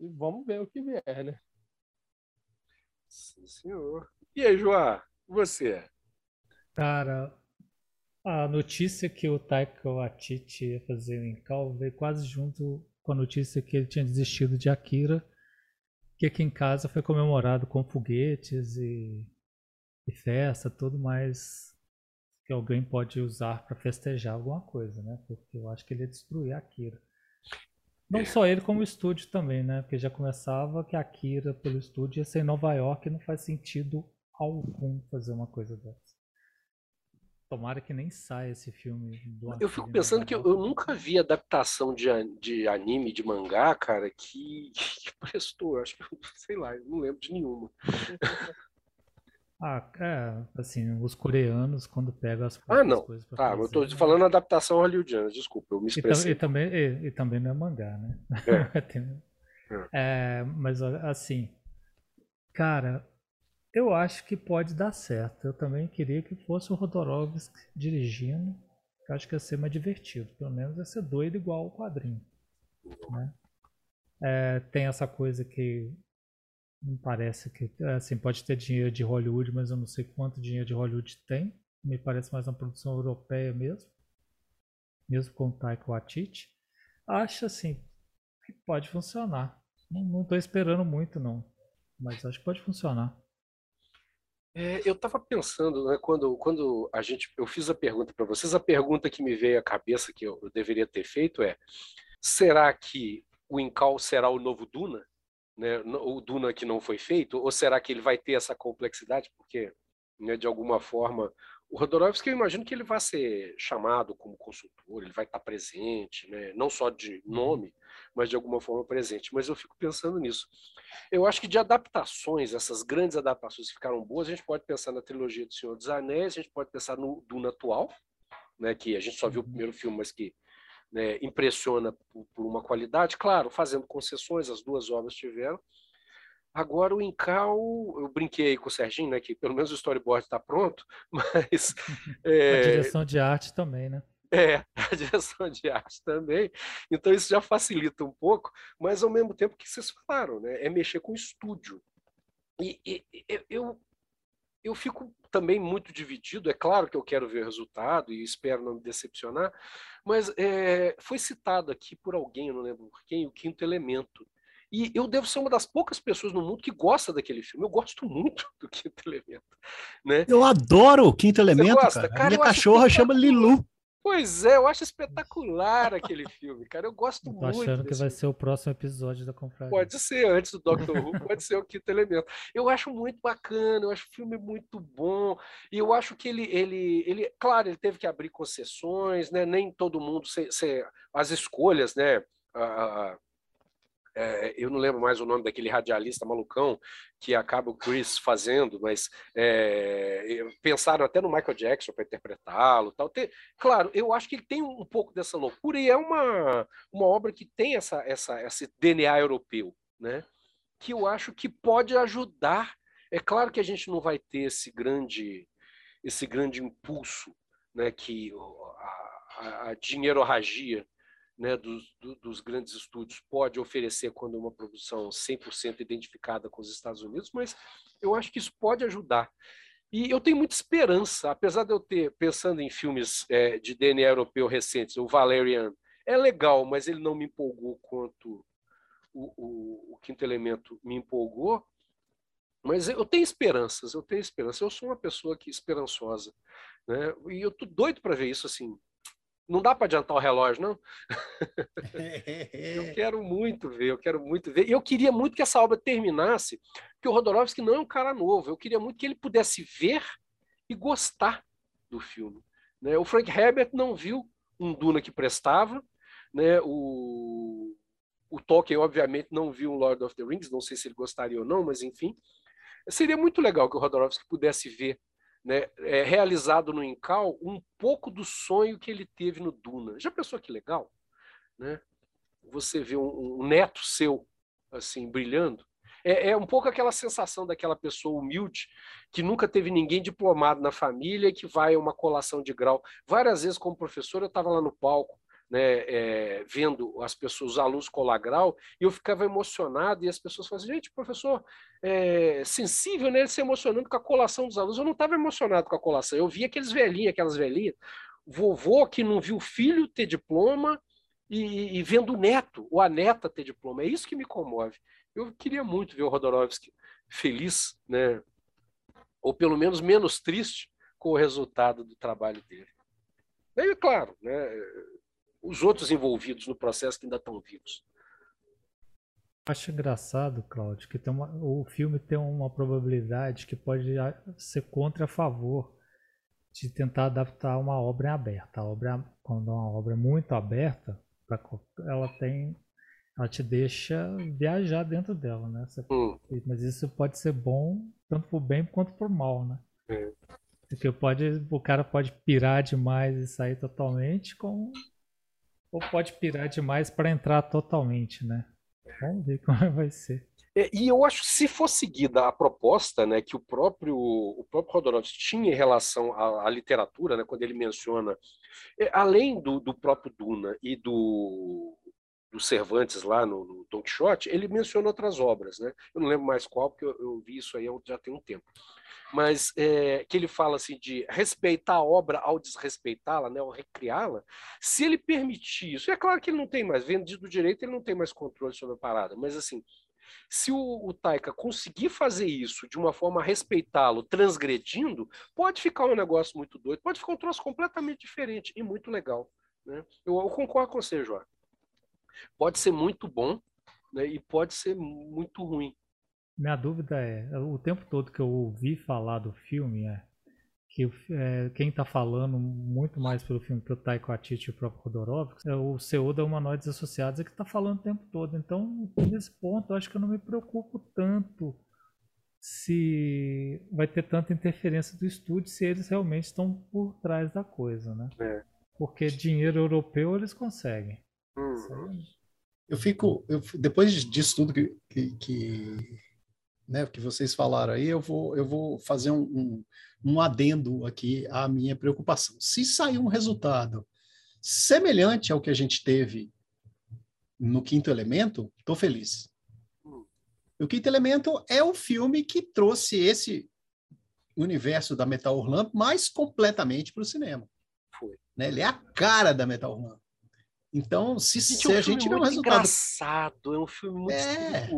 Speaker 2: e vamos ver o que vier, né?
Speaker 1: Sim, senhor. E aí, João? Você?
Speaker 4: Cara, a notícia que o Taika Waititi ia fazer o Incal veio quase junto com a notícia que ele tinha desistido de Akira, que aqui em casa foi comemorado com foguetes e, e festa, tudo mais que alguém pode usar para festejar alguma coisa, né? Porque eu acho que ele ia destruir Akira. Não só ele, como o estúdio também, né? Porque já começava que a Akira pelo estúdio ia ser em Nova York e não faz sentido algum fazer uma coisa dessa. Tomara que nem saia esse filme
Speaker 1: do Eu fico pensando que eu, eu, nunca vi adaptação de, de anime, de mangá, cara, que, que prestou. Acho que, sei lá, não lembro de nenhuma.
Speaker 4: Ah, é, assim, os coreanos, quando pegam as
Speaker 1: Ah, não. Coisas tá, fazer, eu tô né? falando adaptação hollywoodiana, desculpa, eu me expressei.
Speaker 4: E, e também, e, e, também não é mangá, né? É. Tem, é. é, mas, assim, cara, eu acho que pode dar certo. Eu também queria que fosse o Rodorovsky dirigindo. Eu acho que ia ser mais divertido. Pelo menos ia ser doido igual o quadrinho. Né? É, tem essa coisa que me parece que assim pode ter dinheiro de Hollywood, mas eu não sei quanto dinheiro de Hollywood tem. Me parece mais uma produção europeia mesmo, mesmo com o Taika Waititi. Acho assim que pode funcionar. Não estou esperando muito não, mas acho que pode funcionar.
Speaker 1: É, eu estava pensando, né, quando, quando a gente, eu fiz a pergunta para vocês, a pergunta que me veio à cabeça que eu, eu, deveria ter feito é: será que o Incal será o novo Duna, né, o Duna que não foi feito, ou será que ele vai ter essa complexidade? Porque, né, de alguma forma, o Rodorovsky, eu imagino que ele vai ser chamado como consultor, ele vai estar presente, né? não só de uhum. nome, mas de alguma forma presente. Mas eu fico pensando nisso. Eu acho que de adaptações, essas grandes adaptações que ficaram boas, a gente pode pensar na trilogia do Senhor dos Anéis, a gente pode pensar no Duna atual, né? que a gente só viu o uhum. primeiro filme, mas que né, impressiona por, por uma qualidade, claro, fazendo concessões, as duas obras tiveram. Agora o Incal, eu brinquei aí com o Serginho, né? Que pelo menos o storyboard está pronto, mas.
Speaker 4: É... A direção de arte também, né?
Speaker 1: É, a direção de arte também. Então isso já facilita um pouco, mas ao mesmo tempo que vocês falaram, né? É mexer com o estúdio. E, e, eu, eu fico também muito dividido. É claro que eu quero ver o resultado e espero não me decepcionar, mas é, foi citado aqui por alguém, eu não lembro por quem, o Quinto Elemento. E eu devo ser uma das poucas pessoas no mundo que gosta daquele filme. Eu gosto muito do Quinto Elemento. Né?
Speaker 3: Eu adoro o Quinto Elemento, cara. cara. Minha cachorra chama Lilu.
Speaker 1: Pois é, eu acho espetacular aquele filme, cara. Eu gosto Tô muito.
Speaker 4: Achando que vai ser o próximo episódio da Confraria.
Speaker 1: Pode ser, antes do Doctor Who, pode ser o Quinto Elemento. Eu acho muito bacana, eu acho o filme muito bom. E eu acho que ele, ele, ele claro, ele teve que abrir concessões, né? Nem todo mundo, se, se, as escolhas, né? A, é, eu não lembro mais o nome daquele radialista malucão que acaba o Chris fazendo, mas é, pensaram até no Michael Jackson para interpretá-lo, tal. Tem, claro, eu acho que ele tem um pouco dessa loucura e é uma, uma obra que tem essa, essa, esse DNA europeu, né? Que eu acho que pode ajudar. É claro que a gente não vai ter esse grande esse grande impulso, né? Que a, a, a né, dos, dos, grandes estúdios pode oferecer quando uma produção 100% identificada com os Estados Unidos, mas eu acho que isso pode ajudar. E eu tenho muita esperança, apesar de eu ter, pensando em filmes é, de DNA europeu recentes, o Valerian é legal, mas ele não me empolgou quanto o, o, o Quinto Elemento me empolgou. Mas eu tenho esperanças, eu tenho esperança. Eu sou uma pessoa que esperançosa, né? E eu tô doido para ver isso assim não dá para adiantar o relógio, não? eu quero muito ver, eu quero muito ver. E eu queria muito que essa obra terminasse, porque o Rodorovsky não é um cara novo. Eu queria muito que ele pudesse ver e gostar do filme. Né? O Frank Herbert não viu um Duna que prestava, né? o, o Tolkien, obviamente, não viu um Lord of the Rings, não sei se ele gostaria ou não, mas enfim. Seria muito legal que o Rodorovsky pudesse ver né, é, realizado no Incal um pouco do sonho que ele teve no Duna. Já pensou que legal? Né? Você vê um, um neto seu assim brilhando. É, é, um pouco aquela sensação daquela pessoa humilde que nunca teve ninguém diplomado na família e que vai a uma colação de grau. Várias vezes, como professor, eu estava lá no palco né, é, vendo as pessoas, os alunos colar grau, e eu ficava emocionado, e as pessoas falavam, gente, professor, é sensível, né, ele se emocionando com a colação dos alunos. Eu não estava emocionado com a colação, eu via aqueles velhinhos, aquelas velhinhas, vovô que não viu o filho ter diploma e, e, vendo o neto, ou a neta ter diploma. É isso que me comove. Eu queria muito ver o Rodorovsky feliz, né, ou pelo menos menos triste com o resultado do trabalho dele. E, claro, né, os outros envolvidos no processo que ainda estão vivos.
Speaker 4: Acho engraçado, Claudio, que tem uma, o filme tem uma probabilidade que pode ser contra a favor de tentar adaptar uma obra em aberta. A obra, quando é uma obra muito aberta, ela tem, ela te deixa viajar dentro dela, né? Você, hum. Mas isso pode ser bom tanto por bem quanto por mal, né? É. Porque pode, o cara pode pirar demais e sair totalmente, como ou pode pirar demais para entrar totalmente, né? Vamos ver como vai ser.
Speaker 1: É, e eu acho que se for seguida a proposta né, que o próprio, o próprio Rodorovsky tinha em relação à, à literatura, né, quando ele menciona, é, além do, do próprio Duna e do, do Cervantes lá no, no Don Quixote, ele menciona outras obras. Né? Eu não lembro mais qual, porque eu, eu vi isso aí já tem um tempo mas é, que ele fala assim de respeitar a obra ao desrespeitá-la, né, ao recriá-la, se ele permitir isso, é claro que ele não tem mais, vendido do direito, ele não tem mais controle sobre a parada, mas assim, se o, o Taika conseguir fazer isso de uma forma a respeitá-lo, transgredindo, pode ficar um negócio muito doido, pode ficar um troço completamente diferente e muito legal. Né? Eu, eu concordo com você, João. Pode ser muito bom né, e pode ser muito ruim.
Speaker 4: Minha dúvida é, o tempo todo que eu ouvi falar do filme é que é, quem está falando muito mais pelo filme que o Taiko Atiti e o próprio Rodorovsky é o CEO da Humanoides Associados é que está falando o tempo todo. Então, nesse ponto, eu acho que eu não me preocupo tanto se vai ter tanta interferência do estúdio se eles realmente estão por trás da coisa, né? É. Porque dinheiro europeu eles conseguem.
Speaker 3: Hum. Eu fico, eu, depois disso tudo que, que, que né, que vocês falaram aí, eu vou, eu vou fazer um, um, um adendo aqui à minha preocupação. Se sair um resultado semelhante ao que a gente teve no Quinto Elemento, estou feliz. O Quinto Elemento é o filme que trouxe esse universo da Metal Orlando mais completamente para o cinema. Foi. Né? Ele é a cara da Metal Orlando. Então, se, se é um a gente
Speaker 1: não resultado... engraçado, é um filme muito é.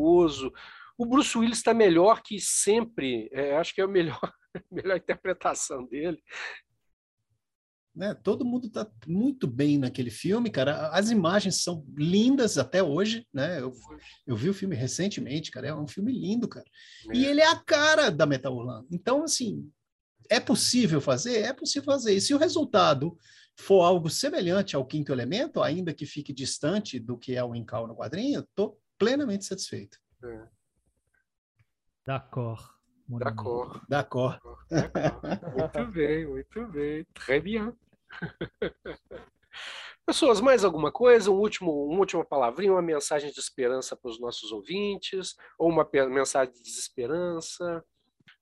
Speaker 1: O Bruce Willis está melhor que sempre. É, acho que é a melhor, melhor interpretação dele.
Speaker 3: Né? Todo mundo está muito bem naquele filme, cara. As imagens são lindas até hoje, né? Eu, eu vi o filme recentemente, cara. É um filme lindo, cara. É. E ele é a cara da Metal Orlando. Então, assim, é possível fazer? É possível fazer. E se o resultado for algo semelhante ao Quinto Elemento, ainda que fique distante do que é o Incal no quadrinho, estou plenamente satisfeito. É.
Speaker 4: D'accord.
Speaker 1: D'accord.
Speaker 3: D'accord.
Speaker 1: Muito bem, muito bem. Très bien. Pessoas, mais alguma coisa? Um último, uma última palavrinha, uma mensagem de esperança para os nossos ouvintes, ou uma mensagem de desesperança?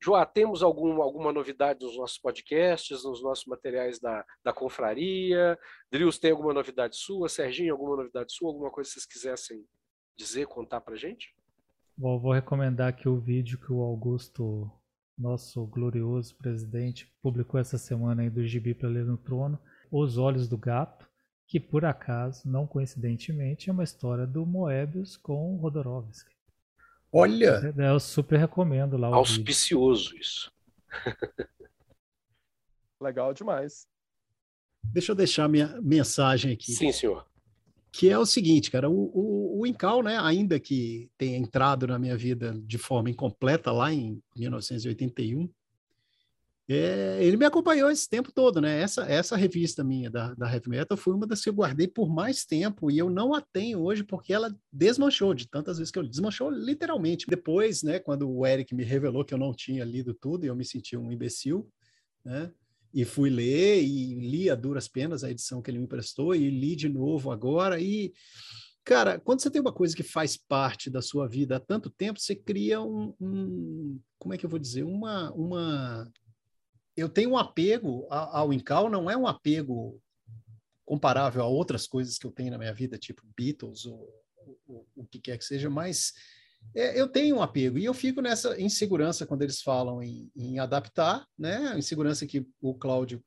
Speaker 1: Joá, temos algum, alguma novidade nos nossos podcasts, nos nossos materiais da, da confraria? Drius, tem alguma novidade sua? Serginho, alguma novidade sua? Alguma coisa que vocês quisessem dizer, contar para gente?
Speaker 4: Bom, vou recomendar aqui o vídeo que o Augusto, nosso glorioso presidente, publicou essa semana aí do Gibi para ler no trono, Os Olhos do Gato, que por acaso, não coincidentemente, é uma história do Moebius com Rodorovsky.
Speaker 3: Olha!
Speaker 4: É, eu super recomendo lá o
Speaker 1: Auspicioso vídeo. isso.
Speaker 2: Legal demais.
Speaker 3: Deixa eu deixar minha mensagem aqui.
Speaker 1: Sim, senhor
Speaker 3: que é o seguinte, cara, o, o, o Incal, né, ainda que tenha entrado na minha vida de forma incompleta lá em 1981, é, ele me acompanhou esse tempo todo, né? Essa, essa revista minha da, da Heavy Metal foi uma das que eu guardei por mais tempo e eu não a tenho hoje porque ela desmanchou de tantas vezes que eu desmanchou literalmente. Depois, né, quando o Eric me revelou que eu não tinha lido tudo e eu me senti um imbecil, né? e fui ler e li a duras penas a edição que ele me emprestou e li de novo agora e cara quando você tem uma coisa que faz parte da sua vida há tanto tempo você cria um, um como é que eu vou dizer uma uma eu tenho um apego ao Incal não é um apego comparável a outras coisas que eu tenho na minha vida tipo Beatles ou, ou o que quer que seja mas é, eu tenho um apego e eu fico nessa insegurança quando eles falam em, em adaptar, né? A insegurança que o Cláudio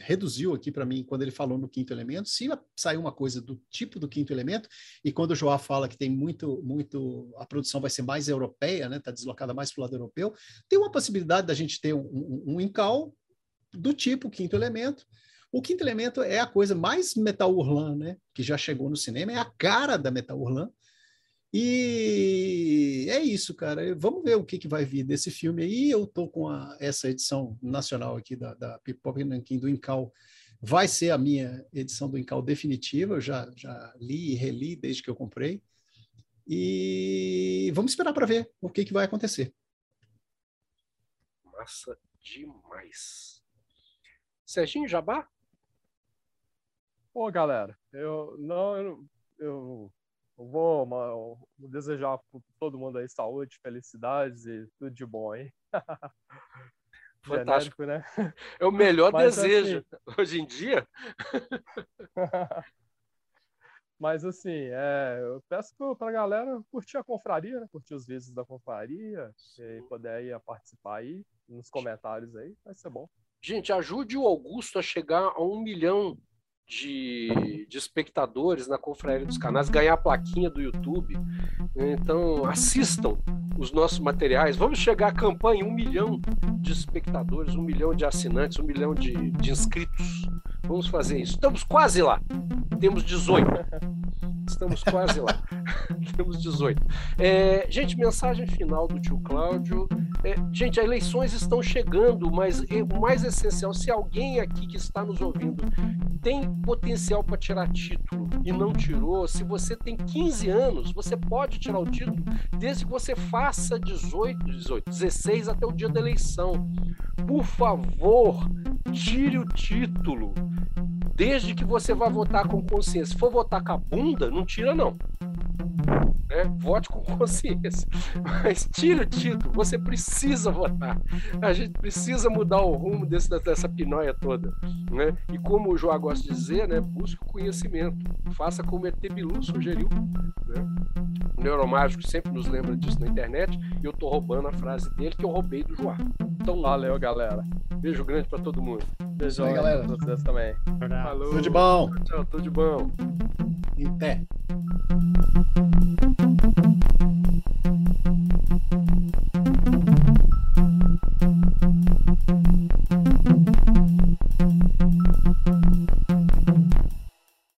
Speaker 3: reduziu aqui para mim quando ele falou no quinto elemento. Se sair uma coisa do tipo do quinto elemento, e quando o João fala que tem muito, muito, a produção vai ser mais europeia, né? Está deslocada mais para o lado europeu, tem uma possibilidade da gente ter um, um, um do tipo quinto elemento. O quinto elemento é a coisa mais metal urlan, né? Que já chegou no cinema, é a cara da metal urlan. E é isso, cara. Vamos ver o que, que vai vir desse filme aí. Eu tô com a, essa edição nacional aqui da, da Pipoca Nanquim do Incal. Vai ser a minha edição do Incal definitiva. Eu já, já li e reli desde que eu comprei. E vamos esperar para ver o que, que vai acontecer.
Speaker 1: Massa demais. Serginho Jabá?
Speaker 2: Pô, galera, eu não eu, eu vou, vou desejar para todo mundo aí saúde, felicidades e tudo de bom, hein?
Speaker 1: Fantástico, né? É o melhor Mas, desejo assim... hoje em dia.
Speaker 2: Mas assim, é, eu peço para a galera curtir a confraria, né? curtir os vídeos da confraria, e poder aí participar aí nos comentários aí, vai ser bom.
Speaker 1: Gente, ajude o Augusto a chegar a um milhão de, de espectadores na Confraria dos Canais, ganhar a plaquinha do YouTube. Então, assistam os nossos materiais. Vamos chegar à campanha um milhão de espectadores, um milhão de assinantes, um milhão de, de inscritos. Vamos fazer isso. Estamos quase lá. Temos 18. Estamos quase lá. Temos 18. É, gente, mensagem final do tio Cláudio. É, gente, as eleições estão chegando, mas o mais essencial, se alguém aqui que está nos ouvindo tem potencial para tirar título e não tirou, se você tem 15 anos, você pode tirar o título desde que você faça 18, 18, 16 até o dia da eleição. Por favor, tire o título. Desde que você vá votar com consciência. Se for votar com a bunda, não tira, não. Né? Vote com consciência. Mas tira o título, você precisa votar. A gente precisa mudar o rumo desse, dessa pinóia toda. Né? E como o João gosta de dizer, né? busque o conhecimento. Faça como ET Bilu sugeriu. Né? O Neuromágico sempre nos lembra disso na internet. E eu tô roubando a frase dele que eu roubei do João.
Speaker 2: Então, valeu, galera.
Speaker 1: Beijo grande para todo mundo.
Speaker 2: Beijo aí, galera. Pra vocês também.
Speaker 3: Falou. Tudo de bom.
Speaker 1: Tchau, tudo de bom.
Speaker 3: Em Thank you.